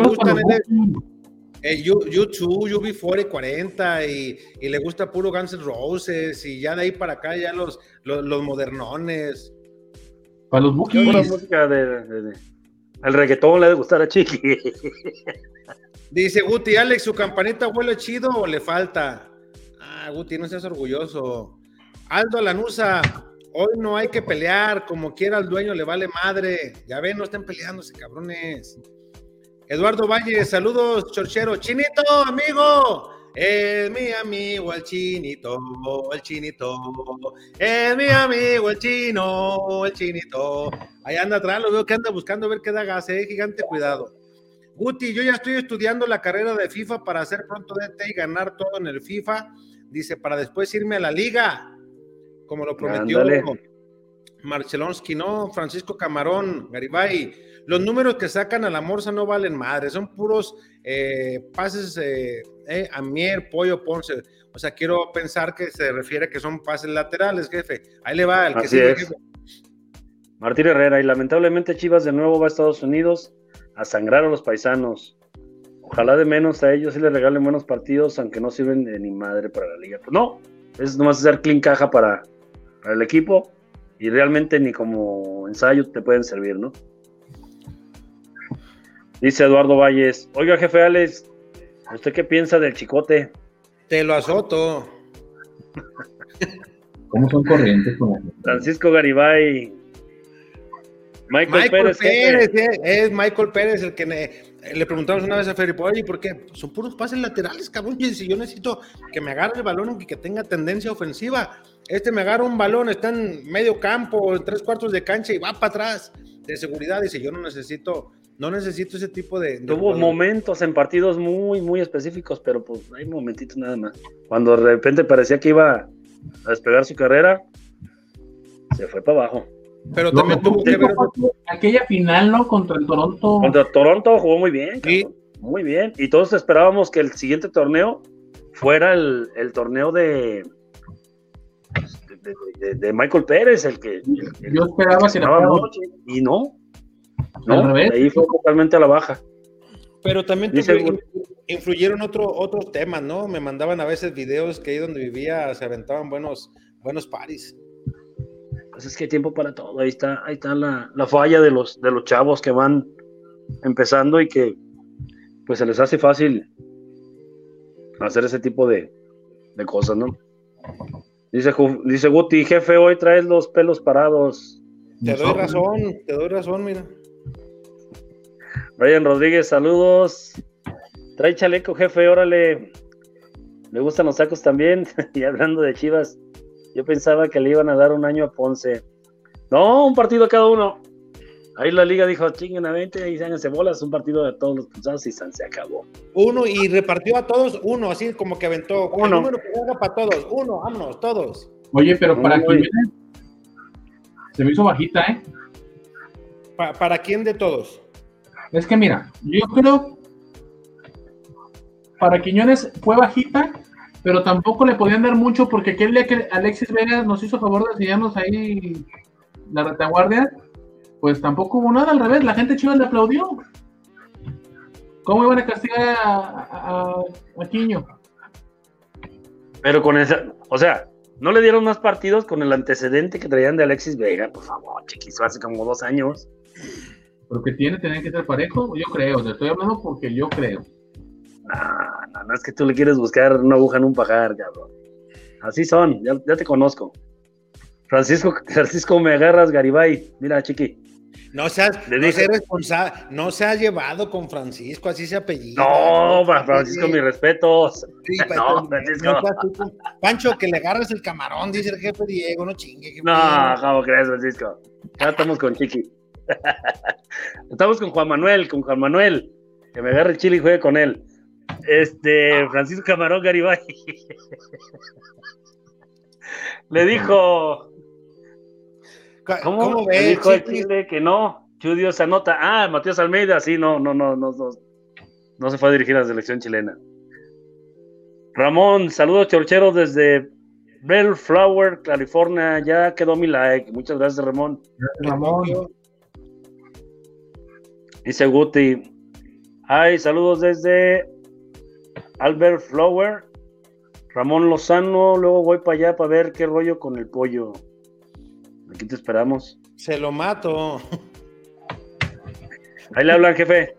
el U- U2, UB40 40 y, y le gusta puro Guns N' Roses y ya de ahí para acá ya los, los, los modernones. Para los pura bookies. música de, de- de- El reggaetón le debe gustar a Chiqui. Dice Guti, Alex, ¿su campanita huele chido o le falta? Ah, Guti, no seas orgulloso. Aldo Lanusa, hoy no hay que pelear, como quiera al dueño le vale madre. Ya ven, no estén peleándose, cabrones. Eduardo Valle, saludos, chorchero. Chinito, amigo. Es mi amigo el chinito, el chinito. Es mi amigo el chino, el chinito. Ahí anda atrás, lo veo que anda buscando ver qué da gas, eh, gigante, cuidado. Guti, yo ya estoy estudiando la carrera de FIFA para hacer pronto DT y ganar todo en el FIFA. Dice, para después irme a la liga, como lo prometió Ándale. Marcelonsky, ¿no? Francisco Camarón, Garibay. Los números que sacan a la morsa no valen madre, son puros eh, pases eh, eh, a Mier, Pollo, Ponce. O sea, quiero pensar que se refiere que son pases laterales, jefe. Ahí le va el que Así sigue, es. jefe. Martín Herrera, y lamentablemente Chivas de nuevo va a Estados Unidos a sangrar a los paisanos. Ojalá de menos a ellos sí les regalen buenos partidos, aunque no sirven de ni madre para la liga. Pues no, es nomás hacer clean caja para, para el equipo y realmente ni como ensayo te pueden servir, ¿no? Dice Eduardo Valles, oiga jefe Alex, ¿usted qué piensa del chicote? Te lo azoto. ¿Cómo son corrientes con? Francisco Garibay, Michael, Michael Pérez, Pérez, eh, es Michael Pérez el que ne- le preguntamos una vez a Felipe, oye, ¿por qué? Son puros pases laterales, cabrón. Y si yo necesito que me agarre el balón y que tenga tendencia ofensiva, este me agarra un balón, está en medio campo, en tres cuartos de cancha y va para atrás de seguridad. Dice, yo no necesito, no necesito ese tipo de. de Tuvo jugador". momentos en partidos muy, muy específicos, pero pues hay momentitos nada más. Cuando de repente parecía que iba a despegar su carrera, se fue para abajo. Pero también tuvo que ver. aquella final, ¿no? Contra el Toronto. Contra Toronto jugó muy bien, Sí. cabrón, muy bien. Y todos esperábamos que el siguiente torneo fuera el, el torneo de, de, de- de Michael Pérez, el que, el Yo esperaba fuera mucho, y no. Al No, revés. de ahí fue totalmente a la baja. Pero también el- influyeron otro, otros temas, ¿no? Me mandaban a veces videos que ahí donde vivía se aventaban buenos, buenos paris. Pues es que hay tiempo para todo. Ahí está, ahí está la, la falla de los, de los chavos que van empezando y que pues se les hace fácil hacer ese tipo de, de cosas, ¿no? Dice, dice Guti, jefe, hoy traes los pelos parados. Te doy razón, te doy razón, mira. Brian Rodríguez, saludos. Trae chaleco, jefe, órale. Me gustan los tacos también. y hablando de Chivas, yo pensaba que le iban a dar un año a Ponce. No, un partido a cada uno. Ahí la liga dijo, chinguen a 20 y háganse bolas, un partido de todos los pulsados y se acabó. Uno y repartió a todos uno, así como que aventó. El Uno. número que haga para todos. Uno, vámonos, todos. Oye, pero para Jiménez se me hizo bajita, ¿eh? Pa- ¿Para quién de todos? Es que mira, yo creo para Quiñones fue bajita, pero tampoco le podían dar mucho porque aquel día que Alexis Vega nos hizo favor de enseñarnos ahí la retaguardia, pues tampoco hubo nada, al revés, la gente chiva le aplaudió. ¿Cómo iban a castigar a, a, a Quiño? Pero con esa, o sea, no le dieron más partidos con el antecedente que traían de Alexis Vega, por favor, chiquis, hace como dos años. Pero que tiene, tienen que ser parejo, yo creo, te estoy hablando porque yo creo. No, no, no es que tú le quieres buscar una aguja en un pajar, cabrón. Así son, ya, ya te conozco. Francisco, Francisco, me agarras, Garibay. Mira, chiqui. No seas, no responsable, no se ha llevado con Francisco, así se apellida. No, Fra- Francisco, mis respetos. Sí, No, Francisco. con- Pancho, que le agarres el camarón, dice el jefe Diego, no chingue. jefe. No, ¿cómo crees, Francisco? Ya estamos con Chiqui. estamos con Juan Manuel, con Juan Manuel. Que me agarre el chile y juegue con él. Este, Francisco Camarón Garibay. Le dijo, ¿cómo? ¿Cómo Le dijo chiquis? Chile que no. Chudio se anota. Ah, Matías Almeida, sí, no, no, no, no, no, no se fue a dirigir a la selección chilena. Ramón, saludos chorcheros desde Bellflower, California. Ya quedó mi like. Muchas gracias, Ramón. Ramón, Dice Guti. Ay, saludos desde Albert Flower. Ramón Lozano. Luego voy para allá para ver qué rollo con el pollo. Aquí te esperamos. Se lo mato. Ahí le hablan, jefe.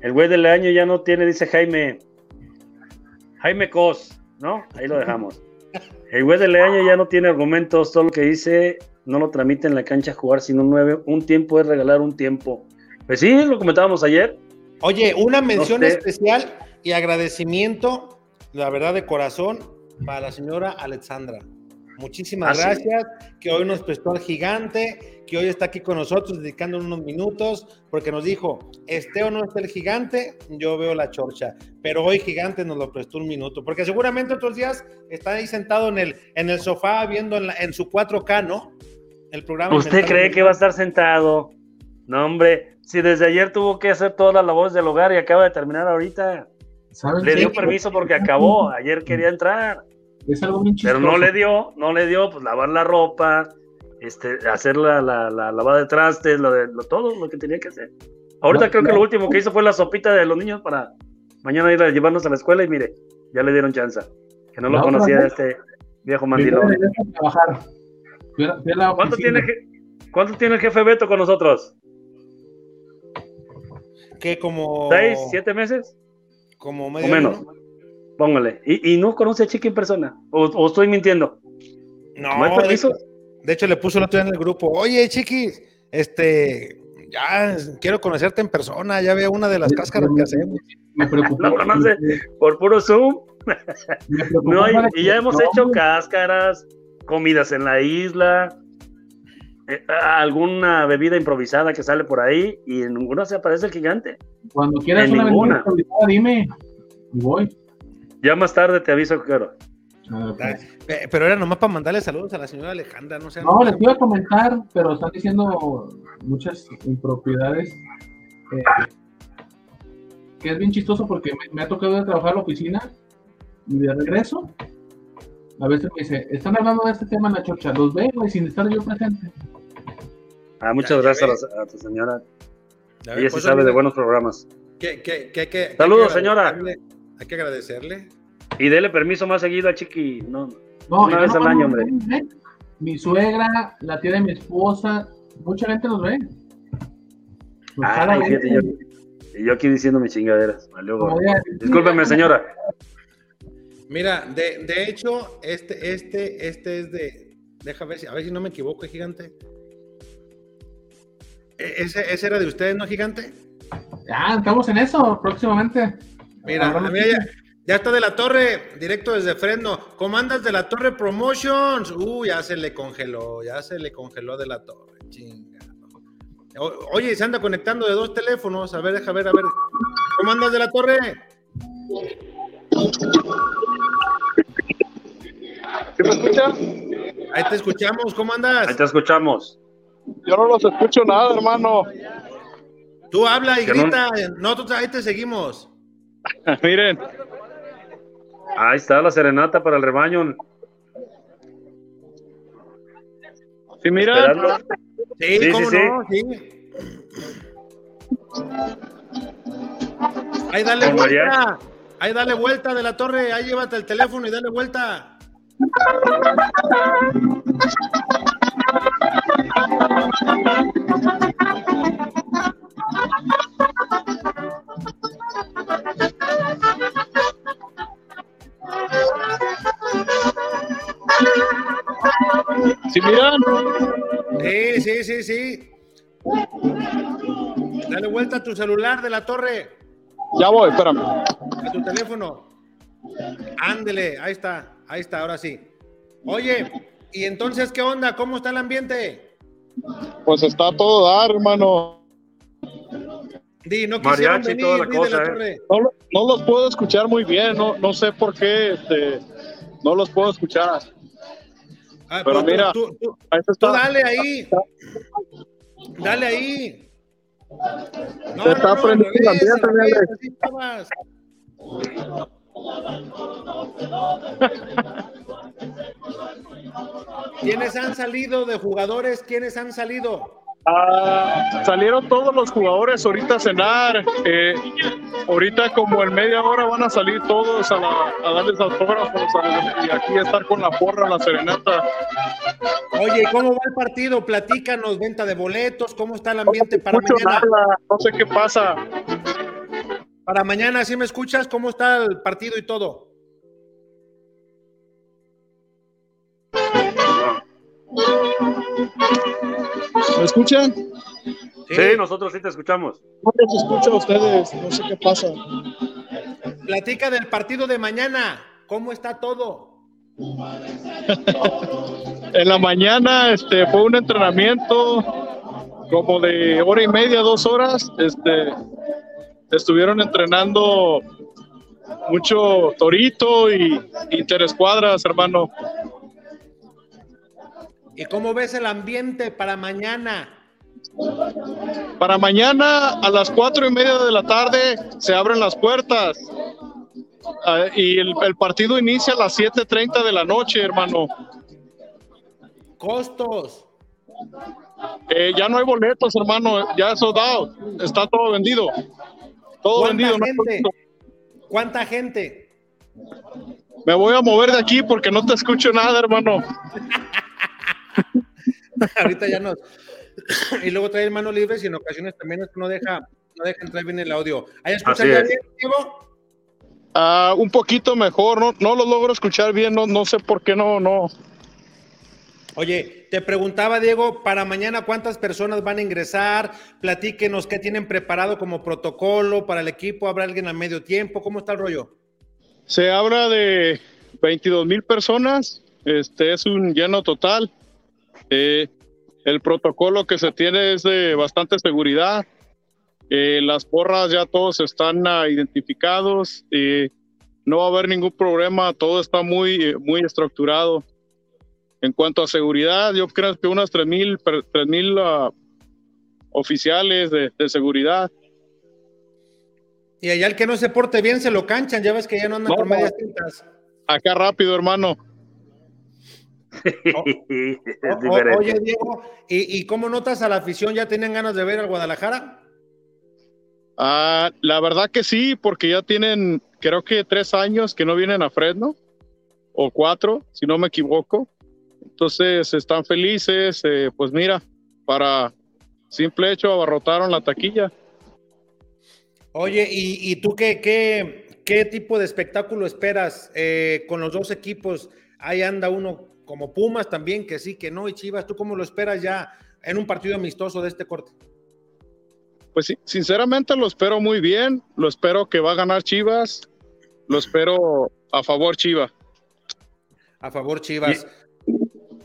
El güey del año ya no tiene, dice Jaime. Jaime Cos, ¿no? Ahí lo dejamos. El güey del año ya no tiene argumentos. Todo lo que dice no lo tramita en la cancha a jugar, sino nueve. Un tiempo es regalar un tiempo. Pues sí, lo comentábamos ayer. Oye, una mención sé. especial y agradecimiento, la verdad de corazón, para la señora Alexandra. Muchísimas Ah, sí. gracias, que hoy nos prestó al gigante, que hoy está aquí con nosotros dedicando unos minutos, porque nos dijo, esté o no esté el gigante, yo veo la chorcha, pero hoy gigante nos lo prestó un minuto, porque seguramente otros días está ahí sentado en el, en el sofá viendo en, la- en su 4K, ¿no? El programa. ¿Usted cree que va a estar sentado? No, hombre. Si desde ayer tuvo que hacer todas las labores del hogar y acaba de terminar ahorita. ¿saben Le qué? dio permiso porque acabó. Ayer quería entrar. Es algo bien Pero no le dio, no le dio, pues lavar la ropa, este, hacer la, la, la lavada de trastes, lo de lo, todo lo que tenía que hacer. Ahorita No, creo que lo último que hizo fue la sopita de los niños para mañana ir a llevarnos a la escuela y mire, ya le dieron chance. Que no lo La conocía vez- este viejo mandilón. Fui a- fui a la ¿Cuánto tiene, ¿Cuánto tiene el jefe Beto con nosotros? Que como. ¿Seis, siete meses? Como O medio menos. año, ¿no? Póngale. ¿Y, y no conoce a Chiqui en persona? ¿O, o estoy mintiendo? No, ¿No hay de hecho, de hecho, le puso el otro día en el grupo, oye, chiquis, este, ya quiero conocerte en persona, ya veo una de las cáscaras que hacemos. Me preocupó. ¿Lo conoce? Por puro Zoom. Me preocupó No, y, ya hemos no, hecho cáscaras, comidas en la isla, alguna bebida improvisada que sale por ahí y en ninguna se aparece el gigante. Cuando quieras en una ninguna. aventura improvisada, dime. Y voy. Ya más tarde te aviso que hora. Ah, pues. Eh, Pero era nomás para mandarle saludos a la señora Alejandra, no sé. No, les iba a comentar, pero están diciendo muchas impropiedades. eh, que es bien chistoso porque me, me ha tocado ir a trabajar a la oficina y de regreso. A veces me dice, están hablando de este tema en la chocha, los veo y sin estar yo presente. Ah, muchas Ya, ya gracias a, la- a tu señora. Ver, Ella sí pues, sabe de buenos programas. que- que- que- Saludos, señora. Hay que agradecerle. Y dele permiso más seguido a Chiqui. No, No, Una y vez no, al año, hombre. no, Mi suegra, la tía de mi esposa, mucha gente nos ve. Pues, fíjate, que- yo, y yo aquí diciendo mis chingaderas. Ya- Discúlpeme, señora. Mira, de, de hecho, este, este, este es de. Deja ver si, a ver si no me equivoco, gigante. E- Ese, ese era de ustedes, ¿no, gigante? Ya, estamos en eso próximamente. Mira, ya, ya está de la torre, directo desde Fresno. Comandas de la torre Promotions. Uh, ya se le congeló, ya se le congeló de la torre. Chinga. Oye, se anda conectando de dos teléfonos. A ver, deja ver, a ver. Comandas de la torre. ¿Sí me escuchan? Ahí te escuchamos, ¿cómo andas? Ahí te escuchamos. Yo no los escucho nada, hermano. Tú habla y Que no- grita. Nosotros ahí te seguimos. Miren, Ahí está la serenata para el rebaño. si miran, Esperando. Sí, Sí, cómo sí, no, sí. Ahí dale María. vuelta. Ahí dale vuelta de la torre. Ahí llévate el teléfono y dale vuelta. Si miran, Sí, sí, sí, sí. Dale vuelta a tu celular de la torre, ya voy, espérame. a tu teléfono. Ándele, ahí está, ahí está, ahora sí. Oye, ¿y entonces qué onda? ¿Cómo está el ambiente? Pues está todo dar, hermano. Di, no quisieron Mariachi y venir, toda la di, de cosa, la ¿eh? torre. No, no los puedo escuchar muy bien, no, no sé por qué, este, no los puedo escuchar. Ah, Pero tú- mira, tú- tú- Ahí Tú está. dale ahí. Dale ahí. No, Se está prendiendo el ambiente, revés, Alex. así estabas. ¿Quiénes han salido de jugadores? ¿Quiénes han salido? Ah, salieron todos los jugadores ahorita a cenar. eh, ahorita como en media hora van a salir todos a, la- a darles autógrafos a- y aquí estar con la porra, la serenata. Oye, ¿cómo va el partido? Platícanos, venta de boletos, ¿cómo está el ambiente para mañana? nada, no sé qué pasa. Para mañana, ¿sí me escuchas? ¿Cómo está el partido y todo? ¿Me escuchan? Sí, nosotros sí te escuchamos. No los escucho a ustedes, no sé qué pasa. Platica del partido de mañana. ¿Cómo está todo? En la mañana este, fue un entrenamiento como de hora y media, dos horas. Este, estuvieron entrenando mucho torito y interescuadras, hermano. ¿Y cómo ves el ambiente para mañana? Para mañana a las cuatro y media de la tarde se abren las puertas. Ah, y el, el partido inicia a las 7.30 de la noche, hermano. Costos. Eh, ya no hay boletos, hermano. Ya eso dado. Está todo vendido. Todo ¿Cuánta vendido. gente? ¿Cuánta gente? Me voy a mover de aquí porque no te escucho nada, hermano. Ahorita ya nos. y luego trae manos libres y en ocasiones también esto no deja, no deja entrar bien el audio. ¿Ahí escuchas Así ya es. bien, Diego? Ah, un poquito mejor. No, no lo logro escuchar bien. No, no sé por qué no, no. Oye, te preguntaba, Diego, para mañana cuántas personas van a ingresar, platíquenos qué tienen preparado como protocolo para el equipo, habrá alguien a medio tiempo, ¿cómo está el rollo? Se habla de 22 mil personas. Este es un lleno total. Eh, el protocolo que se tiene es de bastante seguridad. Eh, las porras ya todos están ah, identificados. eh, no va a haber ningún problema. Todo está muy, eh, muy estructurado. En cuanto a seguridad, yo creo que unas 3 mil ah, oficiales de, de seguridad. Y allá el que no se porte bien se lo canchan, ya ves que ya no andan No, con no. medias tintas. Acá rápido, hermano. O- oye, Diego, ¿y, y cómo notas a la afición? ¿Ya tenían ganas de ver al Guadalajara? Ah, la verdad que sí, porque ya tienen, creo que tres años que no vienen a Fresno, o cuatro, si no me equivoco. Entonces están felices, eh, pues mira, para simple hecho abarrotaron la taquilla. Oye, ¿y, y tú qué, qué, qué tipo de espectáculo esperas eh, con los dos equipos? Ahí anda uno como Pumas también, que sí, que no, y Chivas, ¿tú cómo lo esperas ya en un partido amistoso de este corte? Pues sí, sinceramente lo espero muy bien, lo espero que va a ganar Chivas, lo espero a favor Chivas. A favor, Chivas.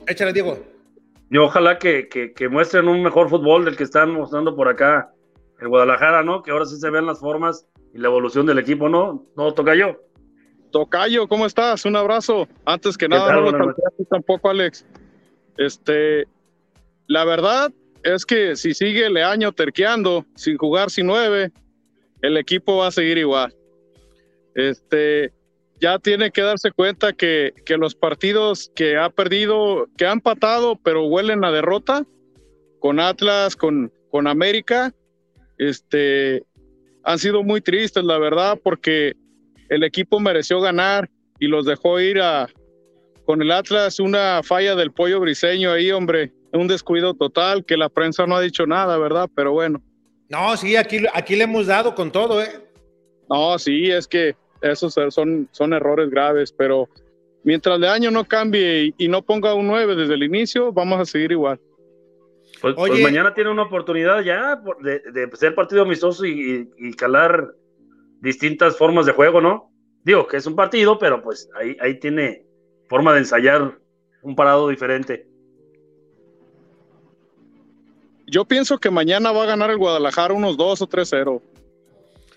Échale, Diego. Y ojalá que, que- que muestren un mejor fútbol del que están mostrando por acá en Guadalajara, ¿no? Que ahora sí se ven las formas y la evolución del equipo, ¿no? No toca yo. Tocayo, ¿cómo estás? Un abrazo. Antes que nada, tal? no lo tampoco, Alex. Este, la verdad es que si sigue Leaño terqueando, sin jugar sin nueve, el equipo va a seguir igual. este, ya tiene que darse cuenta que, que los partidos que ha perdido, que han patado, pero huelen a derrota, con Atlas, con, con América, este, han sido muy tristes, la verdad, porque el equipo mereció ganar y los dejó ir a, con el Atlas, una falla del pollo briseño ahí, hombre, un descuido total, que la prensa no ha dicho nada, ¿verdad? Pero bueno. No, sí, aquí, aquí le hemos dado con todo, ¿eh? No, sí, es que esos son, son errores graves, pero mientras el año no cambie y, no ponga un 9 desde el inicio, vamos a seguir igual. Pues, pues mañana tiene una oportunidad ya de, de ser partido amistoso y, y, calar distintas formas de juego, ¿no? Digo que es un partido, pero pues ahí, ahí tiene forma de ensayar un parado diferente. Yo pienso que mañana va a ganar el Guadalajara unos 2 o 3-0.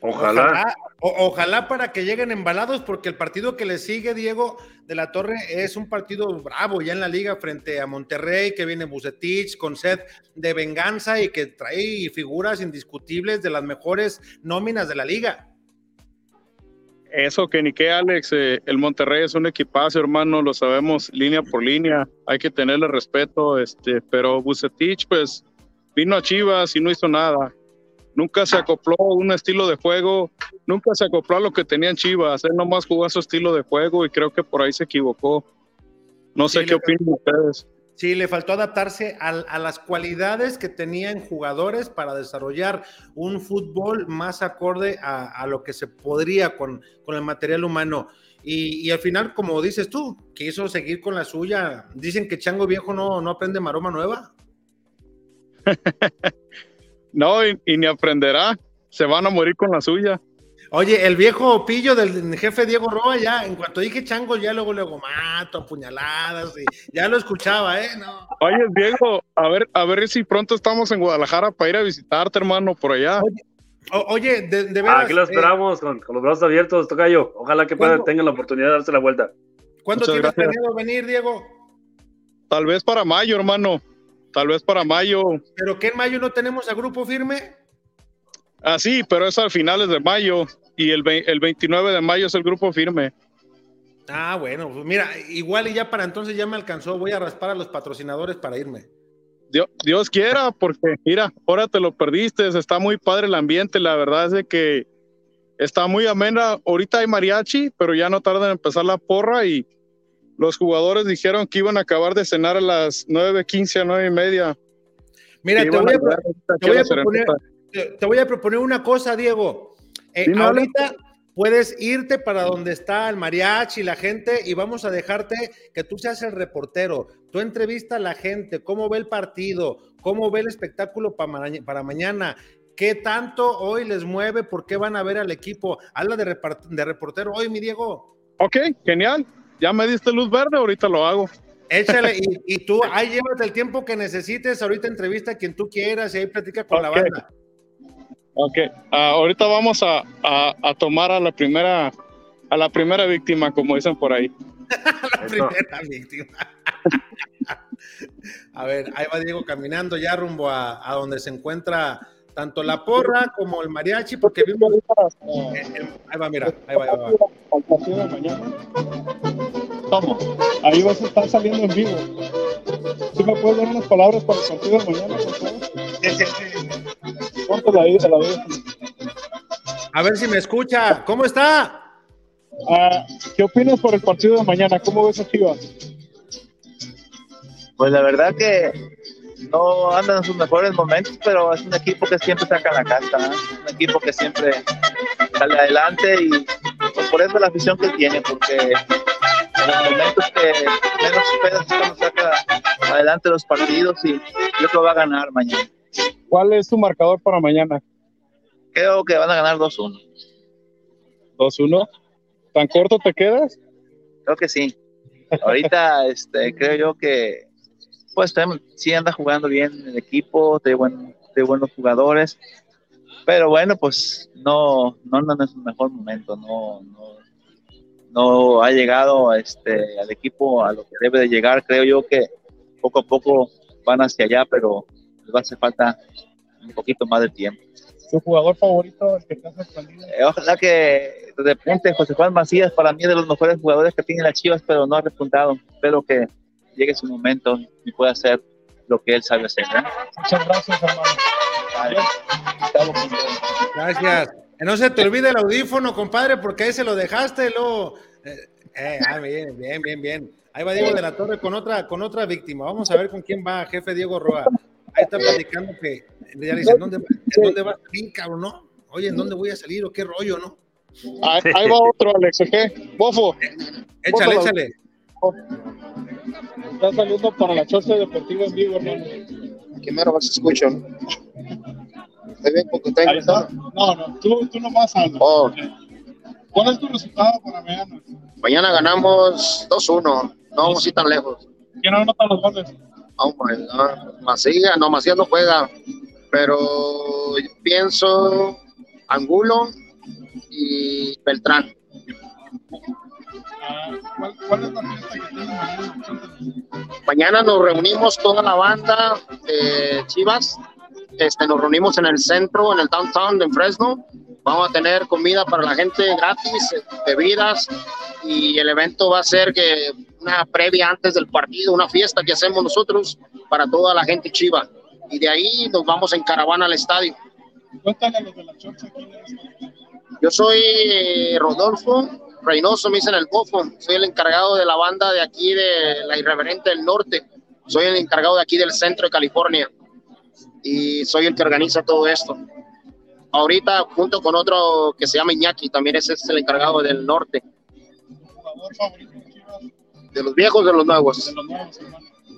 Ojalá. Ojalá, para que lleguen embalados, porque el partido que le sigue, Diego de la Torre, es un partido bravo ya en la liga frente a Monterrey, que viene Bucetich con sed de venganza y que trae figuras indiscutibles de las mejores nóminas de la liga. Eso que ni que Alex, eh, el Monterrey es un equipazo, hermano, lo sabemos línea por línea, hay que tenerle respeto, este, pero Bucetich, pues, vino a Chivas y no hizo nada nunca se acopló a un estilo de juego, nunca se acopló a lo que tenían Chivas, él nomás jugó a su estilo de juego y creo que por ahí se equivocó. No sé qué opinan ustedes. Sí, le faltó adaptarse a, las cualidades que tenían jugadores para desarrollar un fútbol más acorde a, lo que se podría con, con el material humano. Y, al final, como dices tú, quiso seguir con la suya. Dicen que Chango Viejo no, no aprende maroma nueva. No, y, ni aprenderá. Se van a morir con la suya. Oye, el viejo pillo del jefe Diego Roa, ya, en cuanto dije chango, ya luego, luego mato, apuñaladas, y ya lo escuchaba, ¿eh? No. Oye, Diego, a ver, a ver si pronto estamos en Guadalajara para ir a visitarte, hermano, por allá. Oye, de, de veras. aquí lo eh, esperamos, con, los brazos abiertos, Tocayo. Ojalá que tengan la oportunidad de darse la vuelta. ¿Cuándo tienes planeado venir, Diego? Tal vez para mayo, hermano. Tal vez para mayo. ¿Pero qué en mayo no tenemos a grupo firme? Ah, sí, pero es al finales de mayo y el, el 29 de mayo es el grupo firme. Ah, bueno, pues mira, igual y ya para entonces ya me alcanzó. Voy a raspar a los patrocinadores para irme. Dios, Dios quiera, porque mira, ahora te lo perdiste. Está muy padre el ambiente. La verdad es de que está muy amena. Ahorita hay mariachi, pero ya no tarda en empezar la porra y los jugadores dijeron que iban a acabar de cenar a las 9.15 a 9 y media. Mira, te voy, a, proponer, una cosa, Diego. Eh, ahorita puedes irte para donde está el mariachi, la gente, y vamos a dejarte que tú seas el reportero. Tú entrevista a la gente, cómo ve el partido, cómo ve el espectáculo para, para mañana, qué tanto hoy les mueve, por qué van a ver al equipo. Habla de, de reportero hoy, mi Diego. Ok, genial ya me diste luz verde, ahorita lo hago. Échale, y, tú ahí llévate el tiempo que necesites, ahorita entrevista a quien tú quieras y ahí platica con la banda. Ok, ah, ahorita vamos a, tomar a la primera a la primera víctima, como dicen por ahí. la primera víctima. a ver, ahí va Diego caminando ya rumbo a, a donde se encuentra tanto la porra como el mariachi, porque vimos. ahí va, mira, ahí va, ahí va. Partido de mañana. ¿Cómo? Ahí vas a estar saliendo en vivo. ¿Sí me puedes dar unas palabras para el partido de mañana, por favor? La. A ver si me escucha. ¿Cómo está? Ah, ¿Qué opinas por el partido de mañana? ¿Cómo ves a Chivas? Pues la verdad que no andan en sus mejores momentos, pero es un equipo que siempre saca la casa, un equipo que siempre sale adelante y pues, por eso la afición que tiene, porque en los momentos que menos esperas es cuando saca adelante los partidos y yo creo que va a ganar mañana. ¿Cuál es tu marcador para mañana? Creo que van a ganar 2-1. ¿2-1? ¿Tan corto te quedas? Creo que sí. Ahorita este, creo yo que pues sí anda jugando bien el equipo, de, buen, de buenos jugadores, pero bueno, pues no, no anda en su mejor momento, no, no, no ha llegado este, al equipo a lo que debe de llegar, creo yo que poco a poco van hacia allá, pero va a hacer falta un poquito más de tiempo. ¿Tu jugador favorito, el que te ha sorprendido? Eh, ojalá que de repente José Juan Macías para mí es de los mejores jugadores que tiene las Chivas, pero no ha repuntado. Espero que llegue su momento y pueda hacer lo que él sabe hacer. ¿eh? Muchas gracias, hermano. Vale. Gracias. Que no se te olvide el audífono, compadre, porque ahí se lo dejaste, luego. Eh, eh, ah, bien, bien, bien, bien. Ahí va Diego de la Torre con otra, con otra víctima. Vamos a ver con quién va, jefe Diego Roa. Ahí está platicando que ya le dicen, ¿dónde, va- ¿en dónde va a salir, cabrón? ¿No? Oye, ¿en dónde voy a salir o qué rollo, no? Ahí, ahí va otro, Alex, ¿ok? Bofo, Échale, échale. está saliendo para la Chorcha Deportiva en vivo, hermano. Primero se escucha. Estoy bien porque está. No, no, tú, tú nomás hablas. Oh, ¿Cuál es tu resultado para mañana? mañana ganamos 2-1. No vamos a ir tan lejos. ¿Quién anota los goles? Oh my God. Macías, no, Macías no juega. Pero pienso Angulo y Beltrán. Ah, ¿cuál, ¿Cuál es la fiesta que tienen mañana? Cuéntanos. Mañana nos reunimos toda la banda de Chivas. Este, nos reunimos en el centro, en el downtown de Fresno. Vamos a tener comida para la gente gratis, eh, bebidas y el evento va a ser que una previa antes del partido, una fiesta que hacemos nosotros para toda la gente chiva. Y de ahí nos vamos en caravana al estadio. Cuéntale de la Chorcha. Yo soy eh, Rodolfo Reynoso, me dicen el bofo. Soy el encargado de la banda de aquí de la Irreverente del Norte. Soy el encargado de aquí del centro de California. Y soy el que organiza todo esto. Ahorita, junto con otro que se llama Iñaki, también ese es el encargado del norte. ¿Tu jugador favorito de los viejos, de los nuevos. De los nuevos.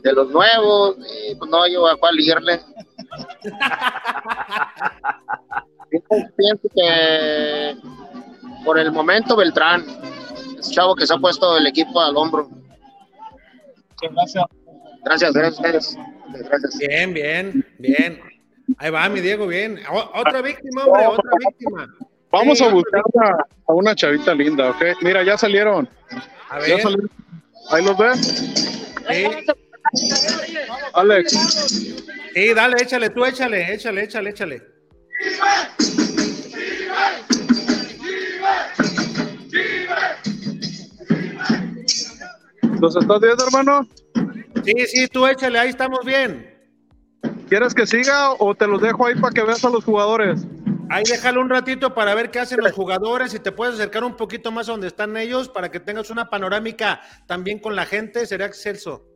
De los nuevos, eh, pues no, yo a cuál irle. Yo pienso que por el momento Beltrán, es chavo que se ha puesto el equipo al hombro. Muchas gracias. Gracias, gracias. Gracias. Bien, bien, bien. Ahí va, mi Diego, bien. O- otra víctima, hombre, otra víctima. Vamos Sí, a buscar a, a una chavita linda, ¿ok? Mira, ya salieron. A Ya ver, salieron. Ahí los ves. sí, Alex, sí, dale, échale, tú échale, échale, échale, échale. ¿los estás viendo, hermano? Sí, sí, tú échale, ahí estamos bien. ¿Quieres que siga o te los dejo ahí para que veas a los jugadores? Ahí déjalo un ratito para ver qué hacen los jugadores y te puedes acercar un poquito más a donde están ellos para que tengas una panorámica también con la gente, sería excelso.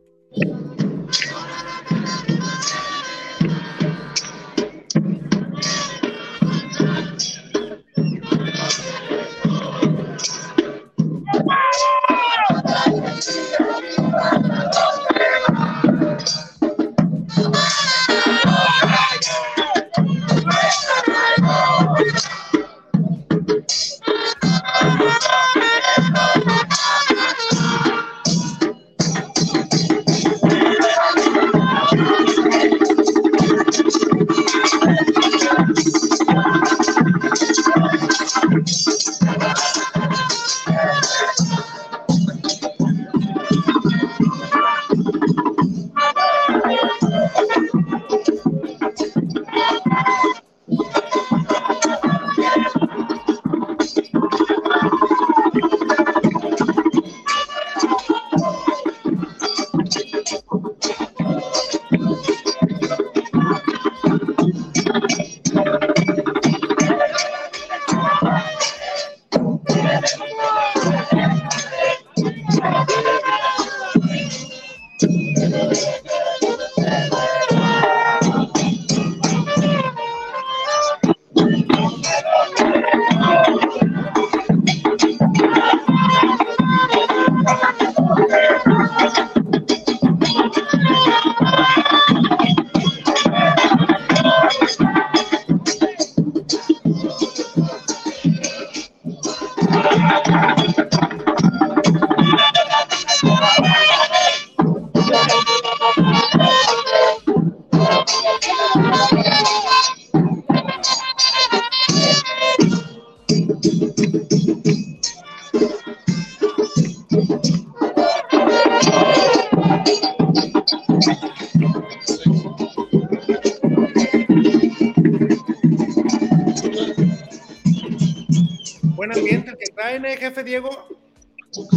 Jefe Diego?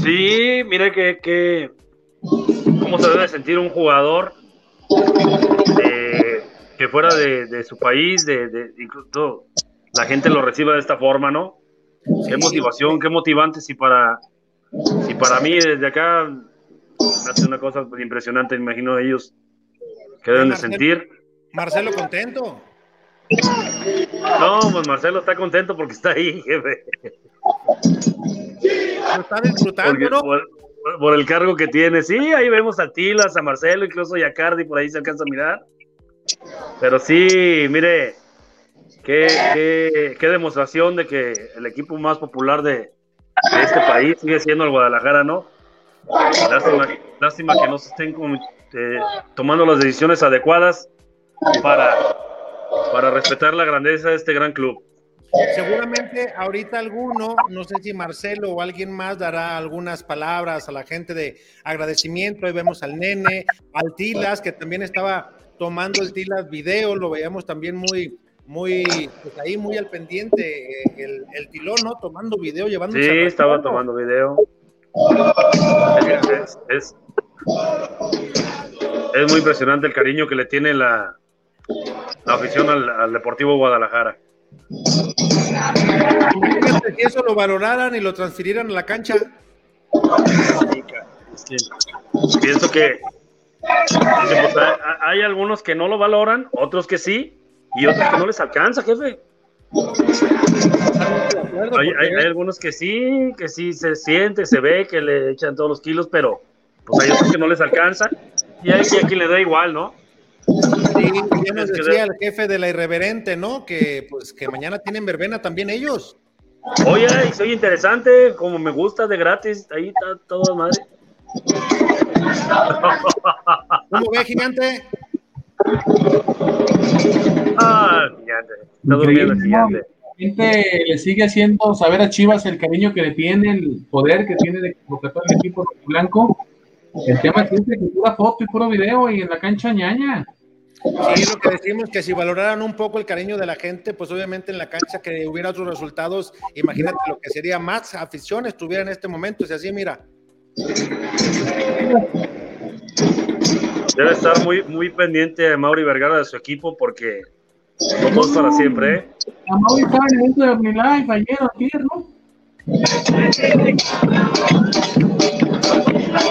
Sí, mire que, que cómo se debe sentir un jugador eh, que fuera de, de su país, de, de- incluso la gente lo reciba de esta forma, ¿no? Qué motivación, qué motivante si para si para mí desde acá hace una cosa impresionante, me imagino ellos que deben de sentir. Marcelo contento. No, pues Marcelo está contento porque está ahí, jefe. Lo está disfrutando, Porque- ¿no? por, el cargo que tiene. Sí, ahí vemos a Tilas, a Marcelo, incluso a Cardi, por ahí se alcanza a mirar. Pero sí, mire, qué, qué, qué demostración de que el equipo más popular de, de este país sigue siendo el Guadalajara, ¿no? Lástima, lástima que no se estén eh, tomando las decisiones adecuadas para, para respetar la grandeza de este gran club. Seguramente ahorita alguno, no sé si Marcelo o alguien más dará algunas palabras a la gente de agradecimiento. Ahí vemos al nene, al Tilas, que también estaba tomando el Tilas video, lo veíamos también muy, muy, pues ahí muy al pendiente, eh, el, el Tilón, ¿no? Tomando video, llevando Sí, estaba tomando video. Es, es- es muy impresionante el cariño que le tiene la, la afición al, al Deportivo Guadalajara. Imagínate Si eso lo valoraran y lo transfirieran a la cancha. Sí. Pienso que pues, hay, hay algunos que no lo valoran, otros que sí, y otros que no les alcanza, jefe. Hay, hay- hay algunos que sí, que sí se siente, se ve que le echan todos los kilos, pero pues hay otros que no les alcanza, y hay, y a quien le da igual, ¿no? Sí, ya nos decía el jefe de la irreverente, ¿no? Que pues que mañana tienen verbena también ellos. Oye, y soy interesante, como me gusta de gratis, ahí está todo madre. ¿Cómo ve, gigante? Ah, gigante. Está durmiendo el gigante. La gente le sigue haciendo saber a Chivas el cariño que le tiene, el poder que tiene de contratar el equipo blanco. El tema es que pura foto y puro video y en la cancha ñaña. Sí, lo que decimos que si valoraran un poco el cariño de la gente, pues obviamente en la cancha que hubiera otros resultados, imagínate lo que sería más afición estuviera en este momento. Si así, mira, Debe estar muy, muy pendiente de Mauri Vergara de su equipo porque no todo es para siempre, ¿eh? La Mauri estaba en el evento de OmniLife ayer ayer, ¿no?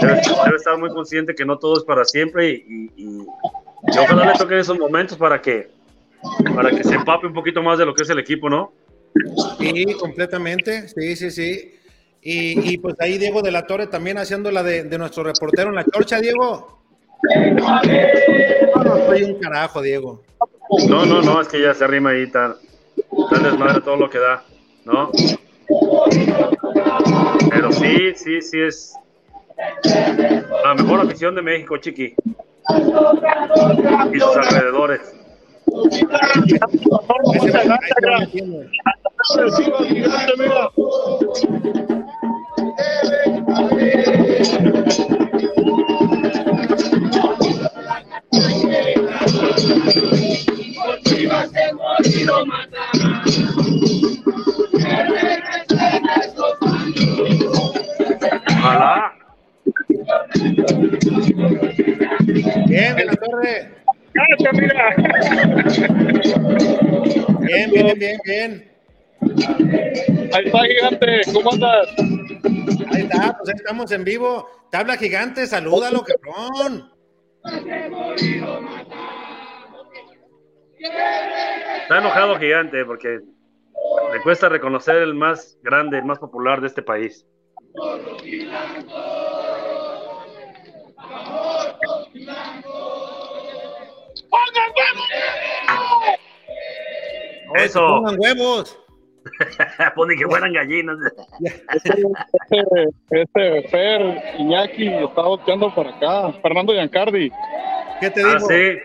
Debe, debe estar muy consciente que no todo es para siempre y, y- y- y ojalá le toquen esos momentos para que, para que se empape un poquito más de lo que es el equipo, ¿no? sí, completamente, sí, sí, sí. Y, y, pues ahí Diego de la Torre también haciendo la de, de nuestro reportero en la chorcha, Diego. No, no soy un carajo, Diego. No, no, no, es que ya se arrima ahí tan, tan desmadre todo lo que da, ¿no? Pero sí, sí, sí es la mejor afición de México, Chiqui. Y sus alrededores. Ojalá. Bien, de la Torre. Bien, bien, bien, bien. Ahí está, gigante. ¿Cómo andas? Ahí está, pues ahí estamos en vivo. Tabla gigante, salúdalo, cabrón. Está enojado gigante porque le cuesta reconocer el más grande, el más popular de este país. Oye, Eso. que Pongan huevos. ni que fueran gallinas. Este, este Fer Iñaki está volteando para acá. Fernando Giancardi ¿Qué te Ah, digo? sí.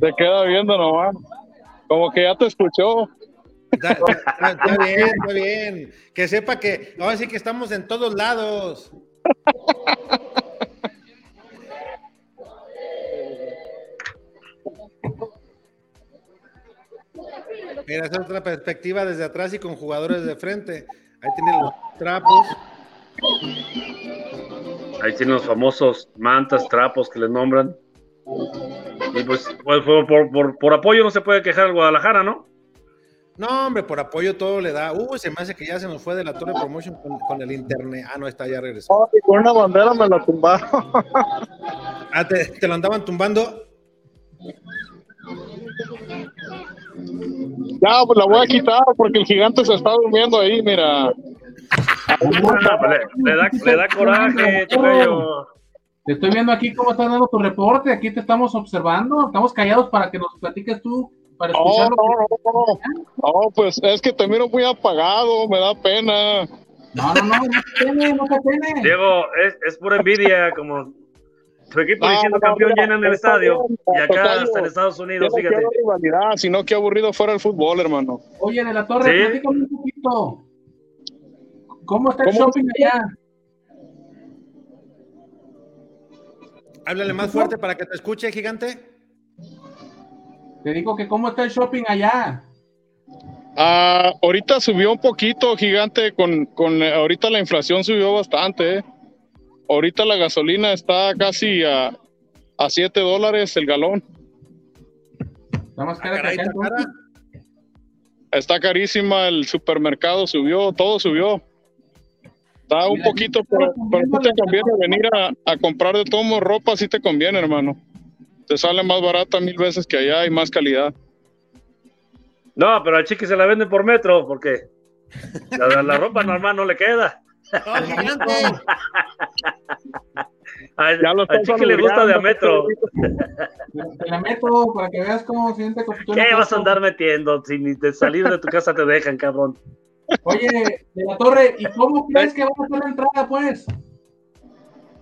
se queda viendo nomás. Como que ya te escuchó. Está, está- está bien, está bien. Que sepa que ahora sí que estamos en todos lados. Mira, esa es otra perspectiva desde atrás y con jugadores de frente. Ahí tienen los, trapos. Ahí tienen los famosos mantas, trapos que les nombran. Y pues, pues, por, por- por- por apoyo no se puede quejar el Guadalajara, ¿no? No, hombre, por apoyo todo le da. Uy, se me hace que ya se nos fue de la Torre Promotion con, con el internet. Ah, no, está, ya regresó. Ay, con una bandera me la tumbaron. Ah, ¿te, te lo andaban tumbando? Ya, pues la voy a quitar porque el gigante se está durmiendo ahí, mira. Le, le da, le da coraje, tocayo. Te estoy viendo aquí cómo estás dando tu reporte. Aquí te estamos observando. Estamos callados para que nos platiques tú, para No, escuchar que- no, no, no. No, pues es que te miro muy apagado, me da pena. No, no, no, no te tiene, no te tiene. Diego, es, es pura envidia, como tu equipo No, diciendo no, campeón mira, llenan el estadio bien, y acá tocayo. hasta en Estados Unidos, no fíjate. quiero rivalidad, sino que aburrido fuera el fútbol, hermano. Oye, de la torre, Sí. platícame un poquito. ¿Cómo está el ¿Cómo? shopping allá? Háblale más fuerte para que te escuche, gigante. Te digo que cómo está el shopping allá. Ah, ahorita subió un poquito, gigante, con, con ahorita la inflación subió bastante. eh. Ahorita la gasolina está casi a, a 7 dólares el galón. Está más Ah, cara que acá, está cara. entonces. Está carísima, el supermercado subió, todo subió. Está un poquito, pero, pero sí te conviene venir a, a comprar de tomo ropa, sí te conviene, hermano. Te sale más barata mil veces que allá y más calidad. No, pero al chiqui se la venden por metro, porque la, la ropa normal no le queda. ¡Oh, gigante! Ya lo chiqui le gusta de a metro. Te la meto para que veas cómo siente Copito en ¿Qué vas a andar metiendo? Si ni de salir de tu casa te dejan, cabrón. Oye, de la torre, ¿y cómo crees que va a ser la entrada, pues?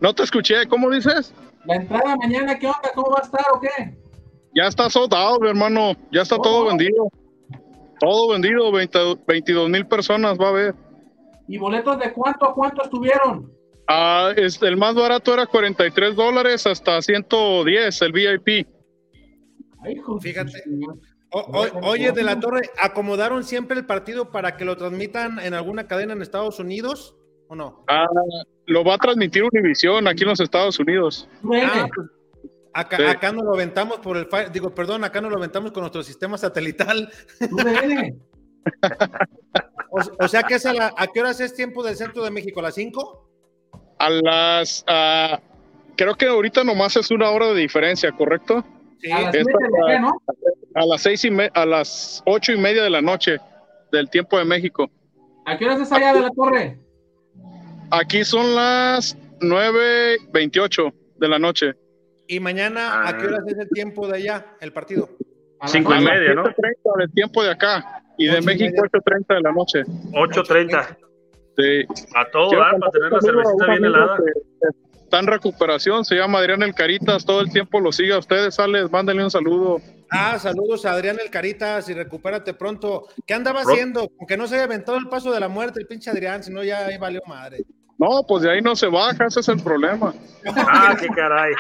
No te escuché, ¿cómo dices? La entrada mañana, ¿qué onda? ¿Cómo va a estar o qué? Ya está soldado, mi hermano. Ya está todo Oh. vendido. Todo vendido, 20 22 mil personas va a haber. ¿Y boletos de cuánto a cuánto estuvieron? Ah, es- el más barato era 43 dólares hasta 110, el VIP. Ay, Fíjate. O- o- oye, de la Torre, ¿acomodaron siempre el partido para que lo transmitan en alguna cadena en Estados Unidos o no? Ah, lo va a transmitir Univision aquí en los Estados Unidos. Ah, pues, acá, Sí. acá nos lo aventamos por el digo, perdón, acá nos lo aventamos con nuestro sistema satelital. O, o sea que es a, la- ¿a qué horas es tiempo del centro de México? ¿A las 5? A las. ah, creo que ahorita nomás es una hora de diferencia, ¿correcto? Sí. A las Esta- ¿no? A las seis y me- a las ocho y media de la noche del tiempo de México. ¿A qué horas es allá de la torre? Aquí son las 9.28 de la noche. Y mañana, ¿a qué horas es el tiempo de allá, el partido? A Cinco y media, ¿no? 7:30 del tiempo de acá. Y de México media. 8.30 de la noche. 8.30. Sí. A todo Quiero dar para tener la cervecita bien helada. Está en recuperación, se llama Adrián El Caritas, todo el tiempo lo sigue a ustedes, Alex, mándenle un saludo. Ah, saludos a Adrián El Caritas y recupérate pronto. ¿Qué andaba Pro- haciendo? Aunque no se haya aventado el paso de la muerte, el pinche Adrián, si no ya ahí valió madre. No, pues de ahí no se baja, ese es el problema. Ah, qué caray.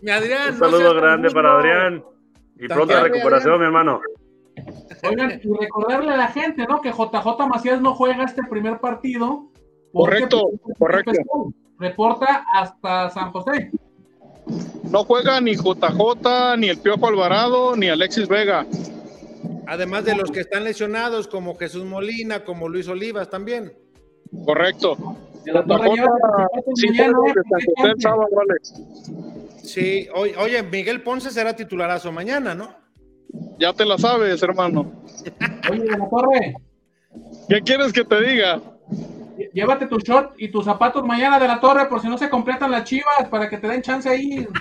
Mi Adrián. Un saludo grande para. Adrián. Y pronta recuperación, mi hermano. Oigan, y recordarle a la gente, ¿no? Que JJ Macías no juega este primer partido. Correcto, correcto. Reporta hasta San José. No juega ni JJ, ni el Piojo Alvarado, ni Alexis Vega. Además de los que están lesionados, como Jesús Molina, como Luis Olivas también. Correcto. De la torre JJ, sí, ¿eh? de San José el sábado, Alex. Sí, oye, oye, Miguel Ponce será titularazo mañana, ¿no? Ya te la sabes, hermano. Oye, de la torre, ¿Qué quieres que te diga? llévate tu short y tus zapatos mañana de la torre por si no se completan las chivas para que te den chance ahí.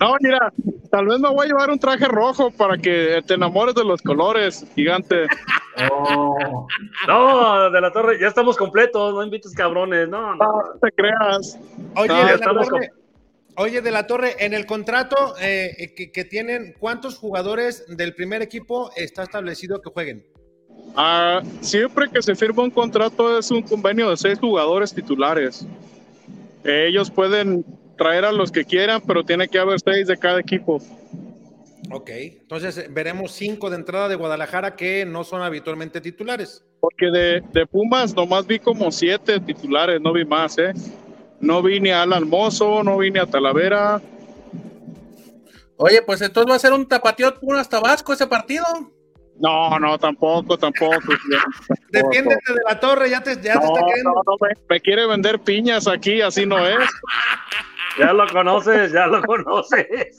No, mira, tal vez me voy a llevar un traje rojo para que te enamores de los colores, gigante. Oh. No, de la torre, ya estamos completos, no invites cabrones, no, no. No, no te creas. Oye, No, de la torre, oye, de la Torre, en el contrato eh, que, que tienen, ¿cuántos jugadores del primer equipo está establecido que jueguen? Ah, siempre que se firma un contrato es un convenio de seis jugadores titulares. Ellos pueden traer a los que quieran, pero tiene que haber seis de cada equipo. Ok, entonces eh, veremos cinco de entrada de Guadalajara que no son habitualmente titulares. Porque de, de Pumas nomás vi como siete titulares, no vi más, ¿eh? No vi ni a Alan Mozo, no vi ni a Talavera. Oye, pues entonces va a ser un tapateo Pumas Tabasco ese partido. No, no, tampoco, tampoco. Defiéndete de la torre, ya te, ya no, te está queriendo. no, no, me, me quiere vender piñas aquí, así no es. Ya lo conoces, ya lo conoces.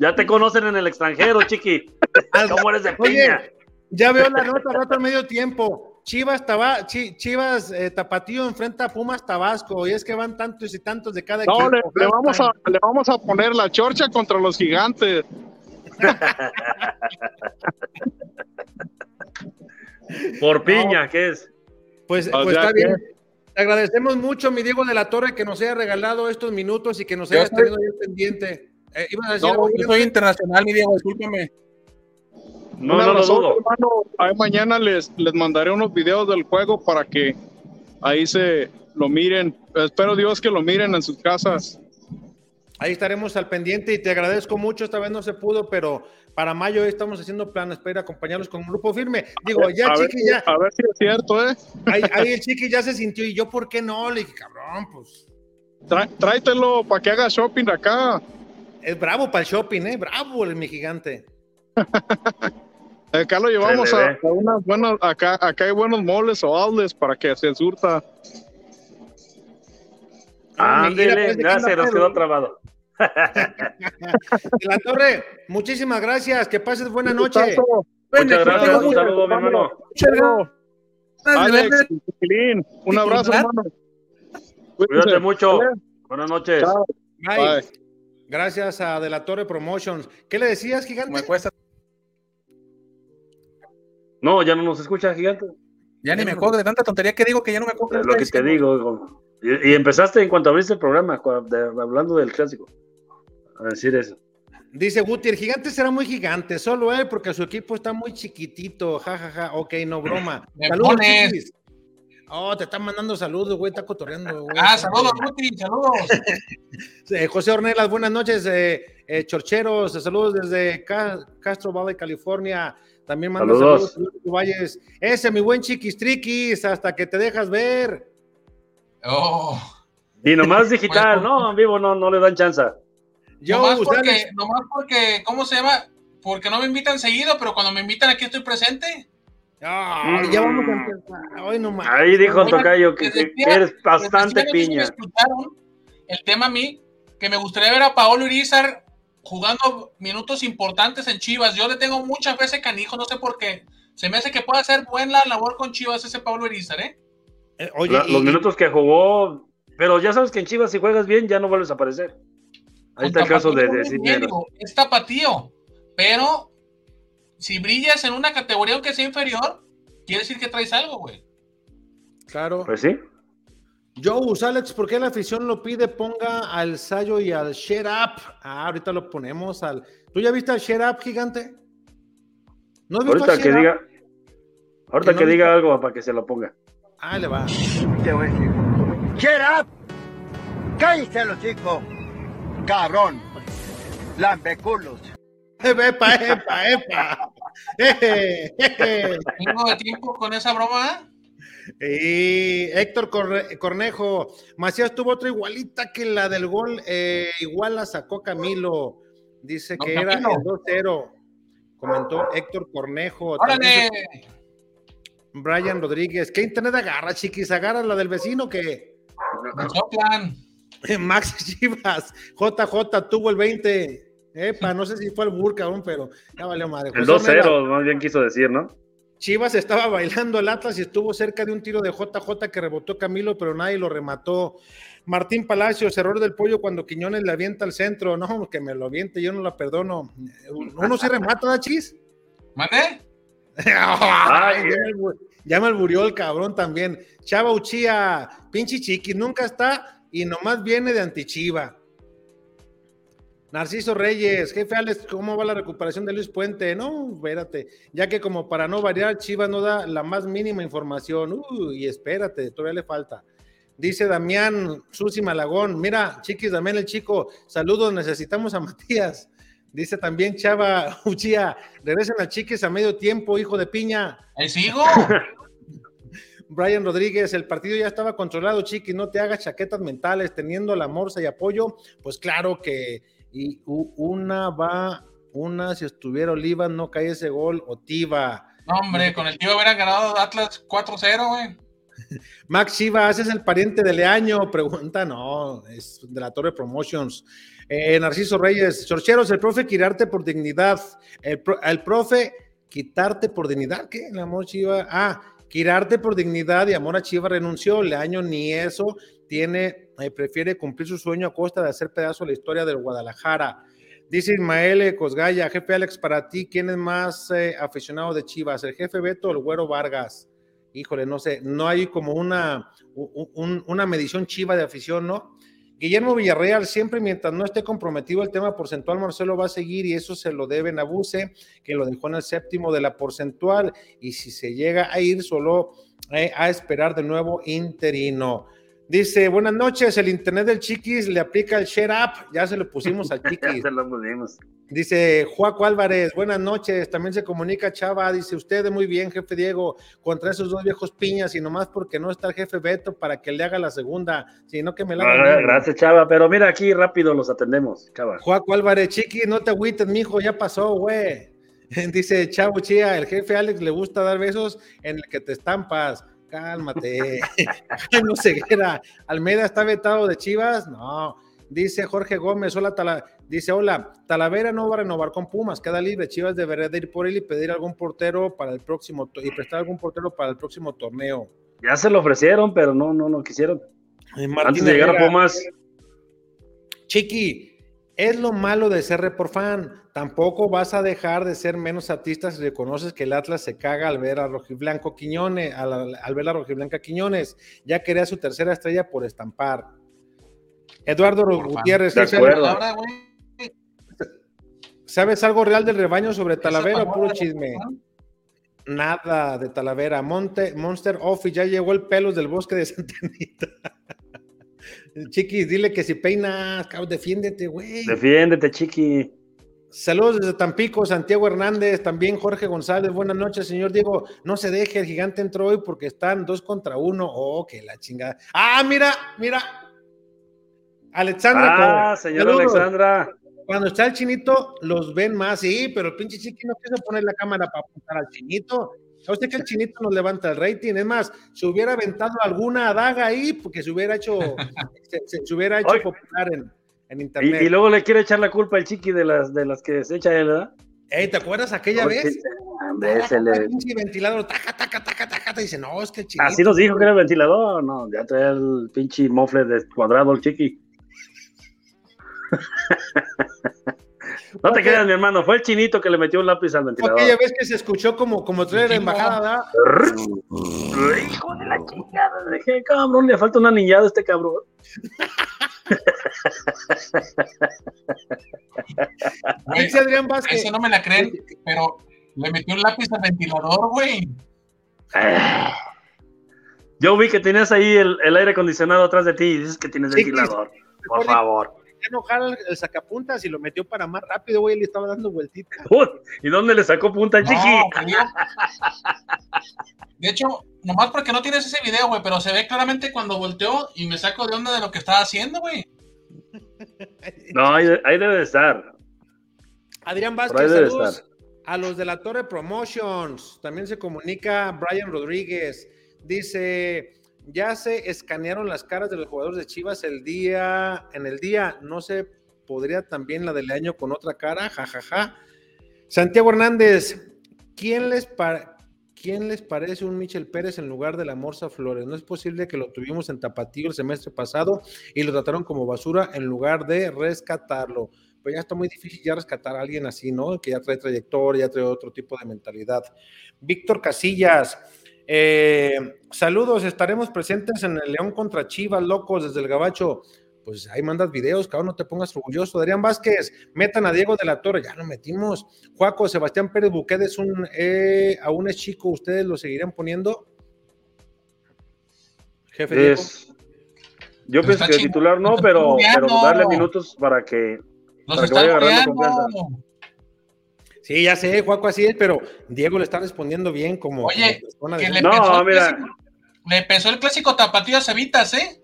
Ya te conocen en el extranjero, chiqui. ¿Cómo eres de Oye, piña? ya veo la nota, nota medio tiempo. Chivas, Taba- Chi- Chivas eh, Tapatío enfrenta a Pumas Tabasco y es que van tantos y tantos de cada No, le, equipo. le vamos a, le vamos a poner la chorcha contra los gigantes. Por piña, ¿qué es? Pues, pues sea está bien. Te agradecemos mucho, mi Diego de la Torre, que nos haya regalado estos minutos y que nos soy- tenido pendiente. Eh, ¿ibas a decir No, algo, yo Gigante? soy internacional, mi Diego, discúlpame. No, Un no lo dudo. hermano. Ahí mañana les, les mandaré unos videos del juego para que ahí se lo miren. Espero Dios que lo miren en sus casas. Ahí estaremos al pendiente y te agradezco mucho. Esta vez no se pudo, pero para mayo estamos haciendo planes para ir a acompañarlos con un grupo firme. Digo, ya, a, ver, Chiqui, si- ya. a ver si es cierto, ¿eh? Ahí, ahí el Chiqui ya se sintió y yo, ¿por qué no? Le dije, cabrón, pues Tra- tráetelo para que haga shopping acá. es bravo para el shopping, ¿eh? Bravo el mi gigante. Acá lo llevamos a, a unas buenas, acá, acá hay buenos moles o outlets para que se surta. Ah, Ándele, que ya se nos quedó trabado. De la Torre, muchísimas gracias. Que pases buena noche. Muchas gracias, un saludo, mi hermano. Alex, un abrazo, hermano. Cuídate mucho. Buenas noches. Bye. Gracias a De la Torre Promotions. ¿Qué le decías, gigante? me cuesta. No, ya no nos escucha, gigante. Ya ni me acuerdo de tanta tontería que digo que ya no me acuerdo. Es lo que te digo. hijo. Y, y empezaste en cuanto abriste el programa, de- hablando del clásico. A decir eso. Dice Guti, el gigante será muy gigante, solo él, porque su equipo está muy chiquitito. Ja, ja, ja. Ok, no broma. Saludos. Oh, te están mandando saludos, güey, está cotorreando. güey. Ah, saludos, Guti, saludos. Eh, José Ornelas, buenas noches, eh, eh, Chorcheros, saludos desde Ca- Castro Valley, California. También manda Saludos. saludos, Luis Valles. Ese, mi buen chiquis triquis, hasta que te dejas ver. Oh, Y nomás digital, Bueno. no, en vivo no, no le dan chance. Yo, nomás, porque, nomás porque, ¿cómo se llama? Porque no me invitan seguido, pero cuando me invitan aquí estoy presente. Ah, ya vamos a empezar. Hoy no más. Ahí dijo Bueno, Tocayo que, eres bastante piña. escucharon el tema a mí, que me gustaría ver a Paolo Irizar jugando minutos importantes en Chivas. Yo le tengo muchas veces canijo, no sé por qué. Se me hace que pueda hacer buena labor con Chivas ese Paolo Irizar, ¿eh? Eh, oye, La- y- los minutos que jugó, pero ya sabes que en Chivas si juegas bien ya no vuelves a aparecer. Ahí está el caso de, de Es tapatío, pero si brillas en una categoría aunque sea inferior, quiere decir que traes algo, güey. Claro. Pues sí. Joe, Alex, ¿por qué la afición lo pide? Ponga al Sayo y al Shut Up. Ah, ahorita lo ponemos al. ¿Tú ya viste al Shut Up, gigante? ¿No has visto Ahorita al que Up? diga, ahorita Que que no diga algo para que se lo ponga. Ah, le va. Te voy a decir. Shut up. Cállese los chicos. Cabrón. Lambeculos. Epa, epa, epa. Tengo de tiempo con esa broma. Y Héctor Corre- Cornejo, Macías tuvo otra igualita que la del gol, eh, igual la sacó Camilo. Dice No, que era el Camilo. 2-0. Comentó Héctor Cornejo. ¡Órale! Brian Rodríguez. ¿Qué internet agarra, chiquis? ¿Agarra la del vecino que. Max Chivas, JJ tuvo el 20. Epa, no sé si fue el Bur, cabrón, pero ya valió madre. El José Ornella, 2-0, más bien quiso decir, ¿no? Chivas estaba bailando el Atlas y estuvo cerca de un tiro de JJ que rebotó Camilo, pero nadie lo remató. Martín Palacios, error del pollo cuando Quiñones le avienta al centro. No, que me lo aviente, yo no la perdono. Uno sí remata, ¿da chis? ¿Mande? Ay, ya, me, albu- ya me alburió el cabrón también. Chava Uchía, pinche chiqui, nunca está y nomás viene de antichiva. Narciso Reyes, jefe Alex, ¿cómo va la recuperación de Luis Puente? No, espérate, ya que como para no variar, Chivas no da la más mínima información. Uy, espérate, todavía le falta. Dice Damián Susi Malagón, mira, chiquis, Damián el chico, saludos, necesitamos a Matías. Dice también Chava Uchía, regresen a Chiques a medio tiempo, hijo de piña. ¡Ahí sigo! Brian Rodríguez, el partido ya estaba controlado, Chiqui, no te hagas chaquetas mentales, teniendo la morsa y apoyo, pues claro que y una va, una si estuviera Oliva no cae ese gol, o Tiva. No, hombre, con el tío hubieran ganado Atlas 4-0, güey. Max Chivas, ¿es el pariente de Leaño? Pregunta, no, es de la Torre Promotions. Eh, Narciso Reyes, Chorcheros, el profe quitarte por dignidad. El, pro- el profe quitarte por dignidad, ¿qué? El amor Chiva. Ah, quitarte por dignidad y amor a Chiva renunció. Leaño ni eso tiene, eh, prefiere cumplir su sueño a costa de hacer pedazo la historia del Guadalajara. Dice Ismael eh, Cosgaya, jefe Alex, para ti, ¿quién es más eh, aficionado de Chivas? ¿El jefe Beto o el Güero Vargas? Híjole, no sé, no hay como una, un- un- una medición chiva de afición, ¿no? Guillermo Villarreal, siempre mientras no esté comprometido el tema porcentual, Marcelo va a seguir y eso se lo deben a Buse, que lo dejó en el séptimo de la porcentual, y si se llega a ir, solo a esperar de nuevo interino. Dice, buenas noches, el internet del Chiquis le aplica el share up, ya se lo pusimos al Ya Chiquis. se lo pusimos. Dice Juaco Álvarez, buenas noches. También se comunica Chava, dice usted muy bien, jefe Diego, contra esos dos viejos piñas y nomás porque no está el jefe Beto para que le haga la segunda, sino que me la Ah, gracias, Chava. Pero mira, aquí rápido los atendemos, Chava. Juaco Álvarez, chiqui, no te agüites, mijo, ya pasó, güey. Dice Chavo Chía, el jefe Alex le gusta dar besos en el que te estampas. Cálmate. no ceguera. Almeida está vetado de Chivas. No. Dice Jorge Gómez, hola, Tala- dice, hola, Talavera no va a renovar con Pumas, queda libre, Chivas debería de ir por él y pedir algún portero para el próximo, y prestar algún portero para el próximo torneo. Ya se lo ofrecieron, pero no, no lo quisieron. Eh, Antes Martín de llegar a Pumas, Chiqui, es lo malo de ser repor fan. Tampoco vas a dejar de ser menos artista si reconoces que el Atlas se caga al ver a Rojiblanco Quiñones, al, al ver a Rojiblanca Quiñones. Ya quería su tercera estrella por estampar. Eduardo Por. Gutiérrez, De ¿sí acuerdo. ¿sabes algo real del rebaño sobre Talavera o puro chisme? Nada de Talavera. Monte, Monster Office, ya llegó el pelos del bosque de Santa Anita. Chiquis, dile que si peinas, cabrón, defiéndete, güey. defiéndete, chiqui. Saludos desde Tampico, Santiago Hernández, también Jorge González. Buenas noches, señor Diego. No se deje, el gigante entró hoy porque están dos contra uno. Oh, que la chingada. Ah, mira, mira. Alexandra. Ah, con- señor saludos. Alexandra. Cuando está el chinito, los ven más, sí, pero el pinche chiqui no quiso poner la cámara para apuntar al chinito. ¿Sabe usted que el chinito nos levanta el rating? Es más, se hubiera aventado alguna daga ahí porque se hubiera hecho, se, se- se hubiera hecho Oye. popular en, en Y, internet. y luego le quiere echar la culpa al chiqui de las, de las que se echa él, ¿verdad? Ey, ¿te acuerdas aquella Porque- vez? Hombre, se le- El pinche ventilador, taca, taca, taca, taca, taca, dice, no, es que el. Así nos dijo que era el ventilador, no, ya trae el pinche mofle de cuadrado el chiqui. No te creas, mi hermano, fue el chinito que le metió un lápiz al ventilador. Aquella vez que se escuchó como, como traer la embajada, ¿verdad? Hijo de la chingada, dije, cabrón, le falta una niñada a este cabrón. Dice Adrián Vázquez. Ese no me la creen, pero le metió un lápiz al ventilador, güey. Ah. Yo vi que tenías ahí el, el aire acondicionado atrás de ti y dices que tienes Sí, ventilador. Por favor. enojar al el sacapuntas y lo metió para más rápido, güey, le estaba dando vueltita. Uy, ¿Y dónde le sacó punta chiqui? No. De hecho, nomás porque no tienes ese video, güey, pero se ve claramente cuando volteó y me saco de onda de lo que estaba haciendo, güey. No, ahí, ahí debe de estar. Adrián Vázquez, saludos estar. a los de la Torre Promotions. También se comunica Brian Rodríguez. Dice, ya se escanearon las caras de los jugadores de Chivas el día, en el día, no se podría también la del año con otra cara, jajaja. Santiago Hernández, ¿quién les, pa- ¿quién les parece un Michel Pérez en lugar de la Morsa Flores? No es posible que lo tuvimos en Tapatío el semestre pasado y lo trataron como basura en lugar de rescatarlo pues ya está muy difícil ya rescatar a alguien así, ¿no? Que ya trae trayectoria, ya trae otro tipo de mentalidad. Víctor Casillas, eh, saludos, estaremos presentes en el León contra Chivas, locos, desde el Gabacho. Pues ahí mandas videos, cabrón, no te pongas orgulloso. Adrián Vázquez, metan a Diego de la Torre, ya lo metimos. Juaco, Sebastián Pérez Buquet es un, eh, aún es chico, ¿ustedes lo seguirán poniendo? Jefe Diego. Es, yo pienso que titular no, pero, darle minutos para que Los Para que están vaya agarrando. Sí, ya sé, Juaco, así es, pero Diego le está respondiendo bien como, Oye, como persona que de- le No, pesó el mira. clásico- Le pesó el clásico tapatío a Cevitas, ¿eh?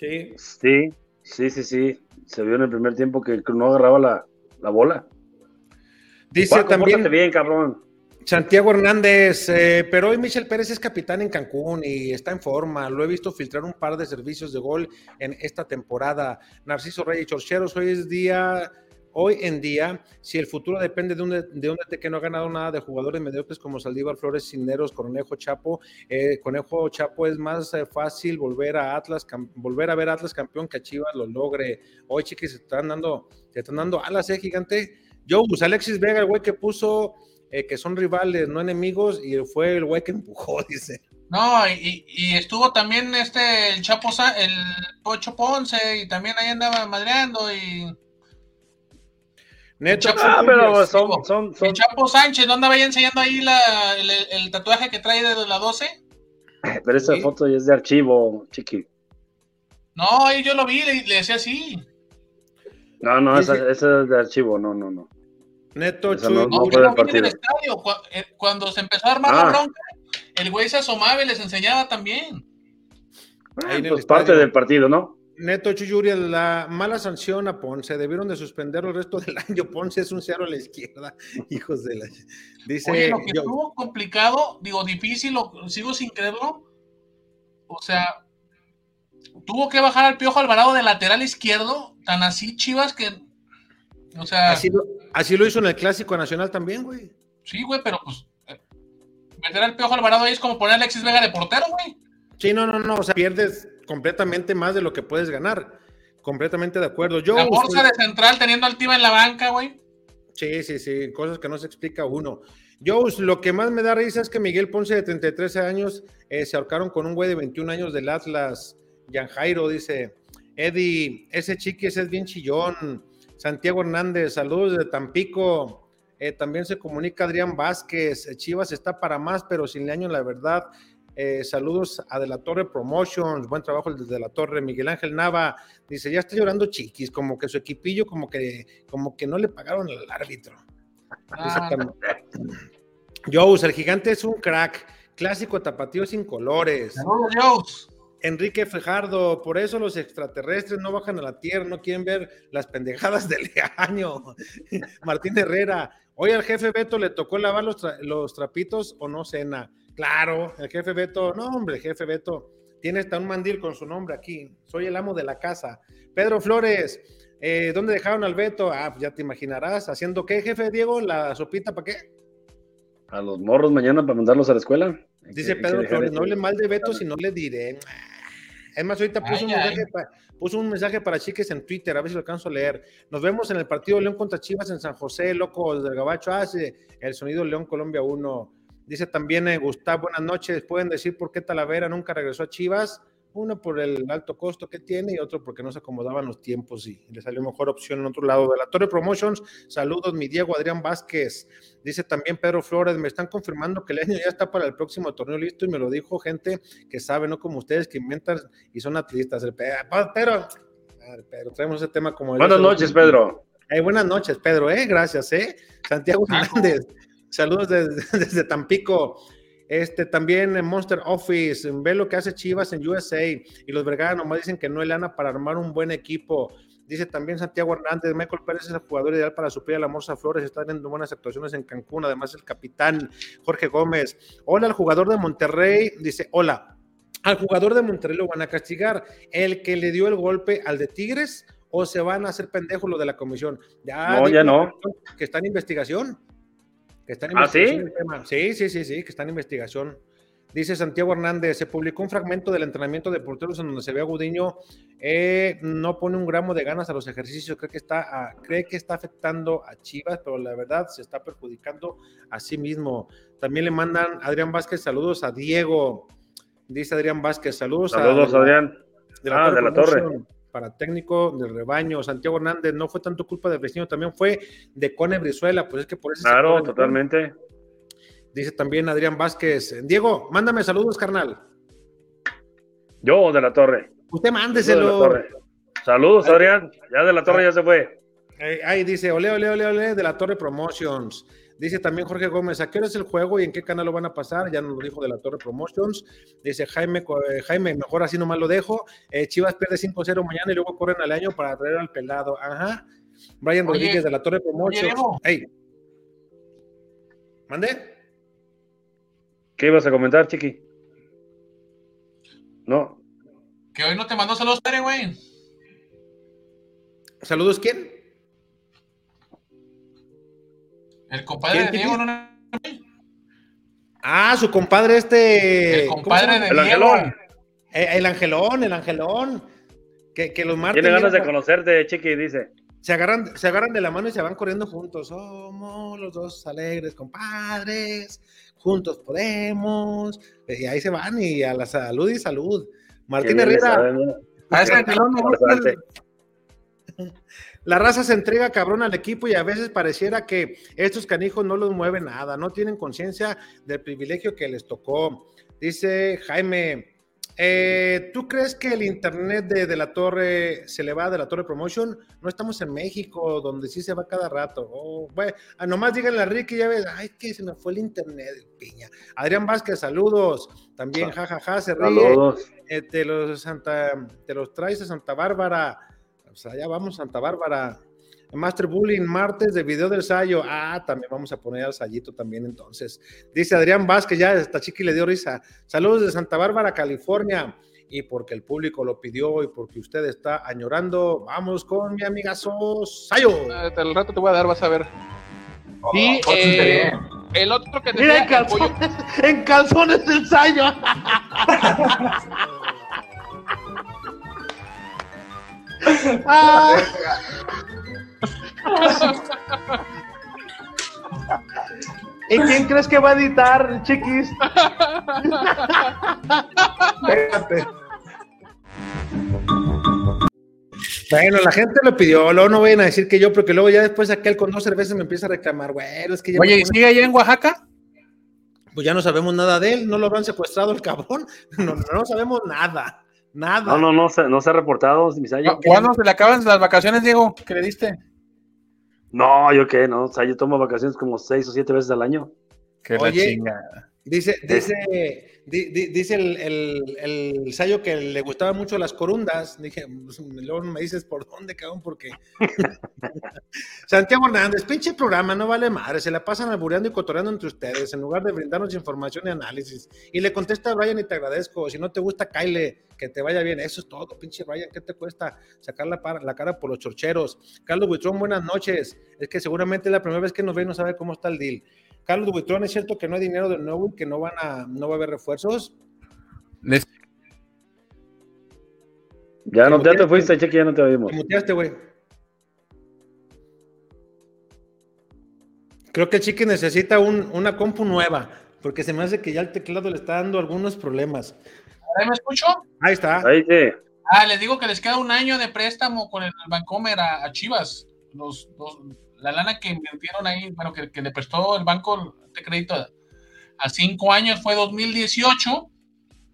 Sí. Sí, sí, sí, sí. Se vio en el primer tiempo que no agarraba la, la bola. Dice también bien, cabrón. Santiago Hernández, eh, pero hoy Michel Pérez es capitán en Cancún y está en forma. Lo he visto filtrar un par de servicios de gol en esta temporada. Narciso Reyes Chorcheros, hoy es día, hoy en día, si el futuro depende de un, de un DT que no ha ganado nada de jugadores mediocres como Saldívar, Flores, Cineros, Conejo, Chapo, eh, Conejo Chapo es más eh, fácil volver a Atlas, volver a ver Atlas campeón que Chivas lo logre. Hoy, chiquis, se están dando, se están dando alas, eh, gigante. Yo, pues Alexis Vega, el güey que puso eh, que son rivales, no enemigos, y fue el güey que empujó, dice. No, y, estuvo también este, el Chapo, el Pocho Ponce, y también ahí andaba madreando, y Neto, Chapo- Ah, pero Digo, son, son, el son, Chapo Sánchez, ¿no andaba ahí enseñando ahí la, el, el tatuaje que trae de la 12? pero esa Sí. foto ya es de archivo, chiqui. No, ahí yo lo vi, le, le decía así. No, no, esa, esa es de archivo, no, no, no. Neto, Esa no- No, no en el estadio. Eh, Cuando se empezó a armar Ah. la bronca, el güey se asomaba y les enseñaba también. El Pues parte estadio. del partido, ¿no? Neto Chuyuri, la mala sanción a Ponce, debieron de suspenderlo el resto del año. Ponce es un cero a la izquierda, hijos de la. Dice, Oye, lo que yo- estuvo complicado, digo, difícil, lo, sigo sin creerlo. O sea, tuvo que bajar al Piojo Alvarado de lateral izquierdo, tan así Chivas que. O sea, así, lo, así lo hizo en el Clásico Nacional también, güey. sí, güey, pero pues. Meter al Piojo Alvarado ahí es como poner a Alexis Vega de portero, güey. Sí, no, no, no, o sea, pierdes completamente más de lo que puedes ganar. Completamente de acuerdo. Yo, La bolsa de central teniendo al Tiva en la banca, güey. Sí, sí, sí, cosas que no se explica uno. Yo, lo que más me da risa es que Miguel Ponce, de 33 años, eh, se ahorcaron con un güey de 21 años del Atlas. Jan Jairo dice: Eddie, ese chiquis es bien chillón. Santiago Hernández, saludos de Tampico. Eh, también se comunica Adrián Vázquez. eh, Chivas está para más, pero sin año, la verdad. Eh, saludos a De la Torre Promotions, buen trabajo el de La Torre. Miguel Ángel Nava dice: Ya está llorando chiquis, como que su equipillo, como que, como que no le pagaron al árbitro. Ah, Jones, el gigante es un crack. Clásico tapatío sin colores. Enrique Fejardo, por eso los extraterrestres no bajan a la tierra, no quieren ver las pendejadas del año. Martín Herrera, hoy al jefe Beto le tocó lavar los, tra- los trapitos o no cena. Claro, el jefe Beto, no hombre, jefe Beto, tiene hasta un mandil con su nombre aquí. Soy el amo de la casa. Pedro Flores, eh, ¿dónde dejaron al Beto? Ah, pues ya te imaginarás. ¿Haciendo qué, jefe Diego? ¿La sopita para qué? A los morros mañana para mandarlos a la escuela. Hay Dice que- Pedro Flores, no hable mal de Beto si no le diré. Es más, ahorita puso, un Ay, mensaje, pa- puso un mensaje para chiques en Twitter, a ver si lo alcanzo a leer. Nos vemos en el partido León contra Chivas en San José, loco, desde el Gabacho. Ah, sí, el sonido León Colombia 1. Dice también eh, Gustavo, buenas noches. ¿Pueden decir por qué Talavera nunca regresó a Chivas? Uno por el alto costo que tiene y otro porque no se acomodaban los tiempos y le salió mejor opción en otro lado. De la Torre Promotions, saludos, mi Diego Adrián Vázquez. Dice también Pedro Flores, me están confirmando que el año ya está para el próximo torneo listo y me lo dijo gente que sabe, no como ustedes que inventan y son atletas. El Pe- pa- Pedro, Madre, Pedro, traemos ese tema como... el Buenas otro. noches, Pedro. Eh, buenas noches, Pedro, ¿eh? Gracias, ¿eh? Santiago Hernández, saludos desde, desde Tampico. Este también en Monster Office, ve lo que hace Chivas en USA y los Vergara nomás dicen que no hay lana para armar un buen equipo. Dice también Santiago Hernández, Michael Pérez es el jugador ideal para suplir a la Morsa Flores, está teniendo buenas actuaciones en Cancún, además el capitán Jorge Gómez. Hola, el jugador de Monterrey, dice, hola, al jugador de Monterrey lo van a castigar, el que le dio el golpe al de Tigres o se van a hacer pendejos lo de la comisión. Ya No, ya no. Que está en investigación. Que está en ¿Ah, sí? investigación el tema. Sí, sí, sí, sí, que está en investigación. Dice Santiago Hernández, se publicó un fragmento del entrenamiento de porteros en donde se ve a Gudiño, eh, no pone un gramo de ganas a los ejercicios, cree que, está, ah, cree que está afectando a Chivas, pero la verdad se está perjudicando a sí mismo. También le mandan Adrián Vázquez, saludos a Diego, dice Adrián Vázquez, saludos, Saludos, a, Adrián. de la Ah, Torre de la Torre. Para técnico del rebaño, Santiago Hernández, no fue tanto culpa del vecino, también fue de Cone Brizuela, pues es que por eso Claro, totalmente. Dice también Adrián Vázquez, Diego, mándame saludos, carnal. Yo de la torre. Usted de mándeselo. torre. Saludos, Adrián. Ya de la torre ya se fue. Eh, ahí dice, ole, ole, ole, ole, de la Torre Promotions. Dice también Jorge Gómez, ¿a qué hora es el juego y en qué canal lo van a pasar? Ya nos lo dijo de la Torre Promotions. Dice Jaime, eh, Jaime, mejor así nomás lo dejo. Eh, Chivas pierde 5-0 mañana y luego corren al año para traer al pelado. Ajá. Brian Oye, Rodríguez de la Torre Promotions. Diego. Ey. ¿Mande? ¿Qué ibas a comentar, Chiqui? No, Que hoy no te mandó saludos, Pere, güey. Saludos, ¿quién? El compadre de ¿Quién, Diego, no, Ah, su compadre este. El ¿cómo se compadre de el Diego. Angelón. Eh, el Angelón, el Angelón. Que, que los martes Tiene ganas de conocerte, Chiqui, dice. se agarran, se agarran de la mano y se van corriendo juntos. Somos los dos alegres compadres, juntos podemos. Y ahí se van y a la salud y salud. Martín Herrera. A ese Angelón me gusta. La raza se entrega cabrón al equipo y a veces pareciera que estos canijos no los mueve nada, no tienen conciencia del privilegio que les tocó. Dice Jaime, eh, ¿tú crees que el internet de, de la torre se le va de la torre promotion? No estamos en México, donde sí se va cada rato. Oh, bueno, ah, nomás díganle a Ricky, ya ves, ay, que se me fue el internet, piña. Adrián Vázquez, saludos. También, jajaja, se ríe. Saludos. Eh, te, los Santa, te los traes a Santa Bárbara. O sea, ya vamos, Santa Bárbara. Master Bullying, martes de video del Sayo. Ah, también vamos a poner al Sayito también entonces. Dice Adrián Vázquez, ya esta chiqui le dio risa. Saludos de Santa Bárbara, California. Y porque el público lo pidió y porque usted está añorando, vamos con mi amiga Sos Sayo. Al rato te voy a dar, vas a ver. Y Oh, eh, sí. el otro que te Mira, en el calzones, en calzones del sayo. Ah. ¿Y quién crees que va a editar, chiquis? Espérate. Bueno, la gente lo pidió, luego no vayan a decir que yo, porque luego ya después aquel con dos cervezas me empieza a reclamar, bueno, es que ya Oye, ¿y sigue allá en Oaxaca? pues ya no sabemos nada de él, no lo habrán secuestrado el cabrón, no, no sabemos nada, nada. No, no, no, se, no se ha reportado, Misayo. ¿Cuándo se le acaban las vacaciones, Diego? ¿Qué le diste? No, yo qué, no. O sea, yo tomo vacaciones como seis o siete veces al año. Que la Oye, chingada. Dice, dice, di- di- dice el, el, el que le gustaban mucho las corundas. Dije, pues, luego me dices por dónde, cabrón, porque. Santiago Hernández, pinche programa, no vale madre. Se la pasan albureando y cotorreando entre ustedes en lugar de brindarnos información y análisis. Y le contesta a Brian y te agradezco. Si no te gusta, Kyle, que te vaya bien. Eso es todo, pinche Brian. ¿Qué te cuesta sacar la, la cara por los chorcheros? Carlos Buitrón, buenas noches. Es que seguramente es la primera vez que nos ve y no sabe cómo está el deal. Carlos Buitrón, ¿es cierto que no hay dinero de nuevo y que no van a, no va a haber refuerzos? Les- Ya, no, ya te fuiste, Chequi, ya no te oímos. Te muteaste, güey. Creo que el Chiqui necesita un- una compu nueva, porque se me hace que ya el teclado le está dando algunos problemas. ¿Ahí me escucho? Ahí está. Ahí sí. Ah, les digo que les queda un año de préstamo con el Bancomer a, a Chivas. Los, los- la lana que invirtieron ahí, bueno, que, que le prestó el banco de crédito a, a cinco años fue 2018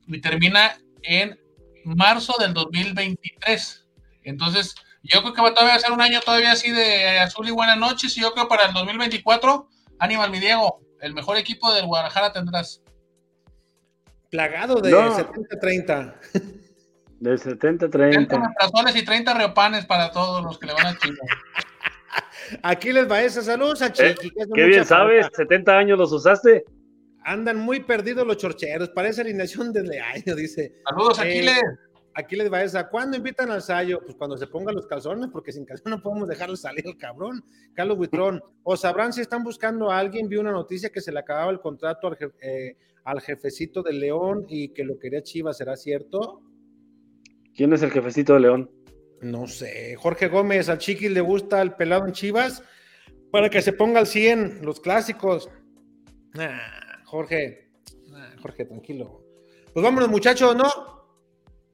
y termina en marzo del 2023. Entonces, yo creo que va todavía a ser un año todavía así de azul y buenas noches. Y yo creo que para el 2024, Aníbal, mi Diego, el mejor equipo del Guadalajara tendrás. Plagado de No. 70-30. De 70 30 30. metrazones y 30 reopanes para todos los que le van a Chivas. Aquí les va esa saludos a Eh, Chiqui. que hace Qué bien sabes, falta. 70 años los usaste. Andan muy perdidos los chorcheros. Parece alineación desde año, dice. Saludos, Eh, Aquiles. Aquí les va esa. ¿Cuándo invitan al Sayo? Pues cuando se pongan los calzones, porque sin calzones no podemos dejarlo salir el cabrón. Carlos Buitrón. O sabrán si están buscando a alguien. Vi una noticia que se le acababa el contrato al, eh, al jefecito de León y que lo quería Chivas. ¿Será cierto? ¿Quién es el jefecito de León? No sé. Jorge Gómez, al Chiquis le gusta el pelado en Chivas para que se ponga al 100, los clásicos. Ah, Jorge, ah, Jorge, tranquilo. Pues vámonos, muchachos, ¿no?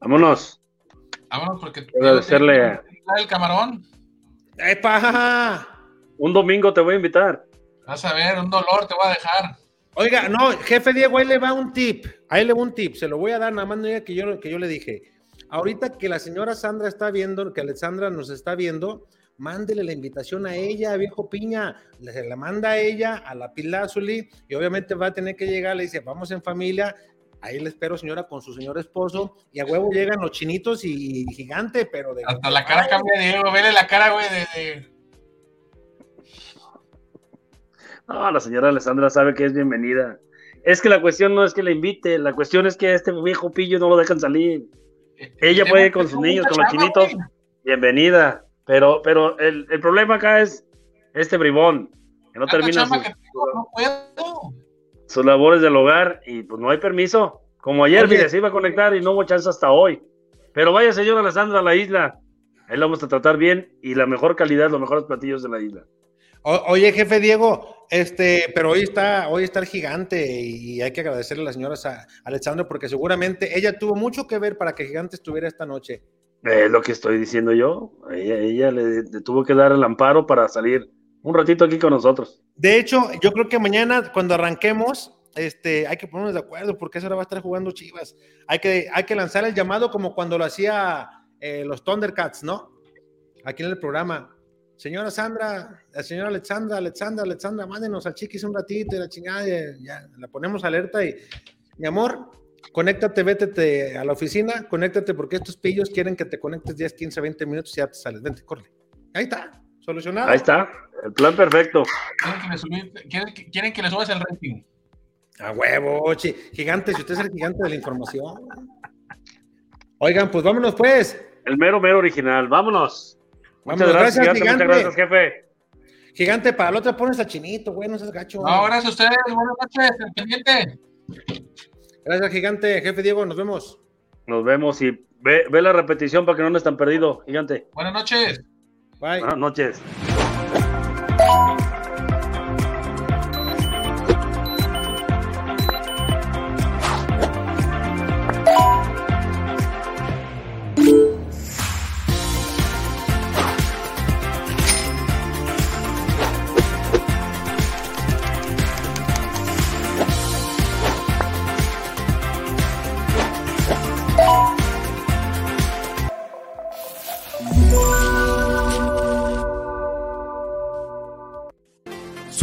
Vámonos. Vámonos porque Voy a hacerle- el camarón. ¡Epa! Un domingo te voy a invitar. Vas a ver, un dolor te voy a dejar. Oiga, no, jefe Diego, ahí le va un tip. Ahí le va un tip. Se lo voy a dar, nada más no diga que yo, que yo le dije. Ahorita que la señora Sandra está viendo, que Alexandra nos está viendo, mándele la invitación a ella, viejo piña, le- se la manda a ella, a la Pilazuli, y obviamente va a tener que llegar, le dice, vamos en familia, ahí le espero señora con su señor esposo, y a huevo llegan los chinitos y, gigante, pero de... Hasta la cara cambia, Diego. Vele la cara, güey, de, de- No, la señora Alessandra sabe que es bienvenida. Es que la cuestión no es que la invite, la cuestión es que a este viejo pillo no lo dejan salir. Ella puede ir con sus niños, con los chinitos, bienvenida. Pero, pero el, el problema acá es este bribón, que no termina sus, que tengo, no puedo. sus labores del hogar y pues no hay permiso. Como ayer, mire, se iba a conectar y no hubo chance hasta hoy. Pero vaya, señora Alessandra, a la isla. Ahí la vamos a tratar bien y la mejor calidad, los mejores platillos de la isla. O- oye, jefe Diego, este, pero hoy está, hoy está el gigante y hay que agradecerle a la señora Sa- Alexandra porque seguramente ella tuvo mucho que ver para que Gigante estuviera esta noche. Es lo que estoy diciendo yo. Ella, ella le, le tuvo que dar el amparo para salir un ratito aquí con nosotros. De hecho, yo creo que mañana cuando arranquemos, este, hay que ponernos de acuerdo porque esa hora va a estar jugando Chivas. Hay que, hay que lanzar el llamado como cuando lo hacía eh, los Thundercats, ¿no? Aquí en el programa. Señora Sandra, la señora Alexandra, Alexandra, Alexandra, mándenos al chiquis un ratito y la chingada, ya, ya, la ponemos alerta y, mi amor, conéctate, vete a la oficina, conéctate porque estos pillos quieren que te conectes 10, 15, 20 minutos y ya te sales, vente, corre. Ahí está, solucionado. Ahí está, el plan perfecto. Quieren que le, subi- quieren que- quieren que le subas el rating. A huevo, chi- gigante, si usted es el gigante de la información. Oigan, pues vámonos pues. El mero, mero original. Vámonos. Muchas gracias, gracias, gigante. Muchas gracias, jefe. Gigante, para el otro pones a Chinito, güey, no seas gacho. No, gracias a ustedes. Buenas noches. El pendiente. Gracias, gigante. Jefe Diego, nos vemos. Nos vemos y ve, ve la repetición para que no nos tan perdido, gigante. Buenas noches. Bye. Buenas noches.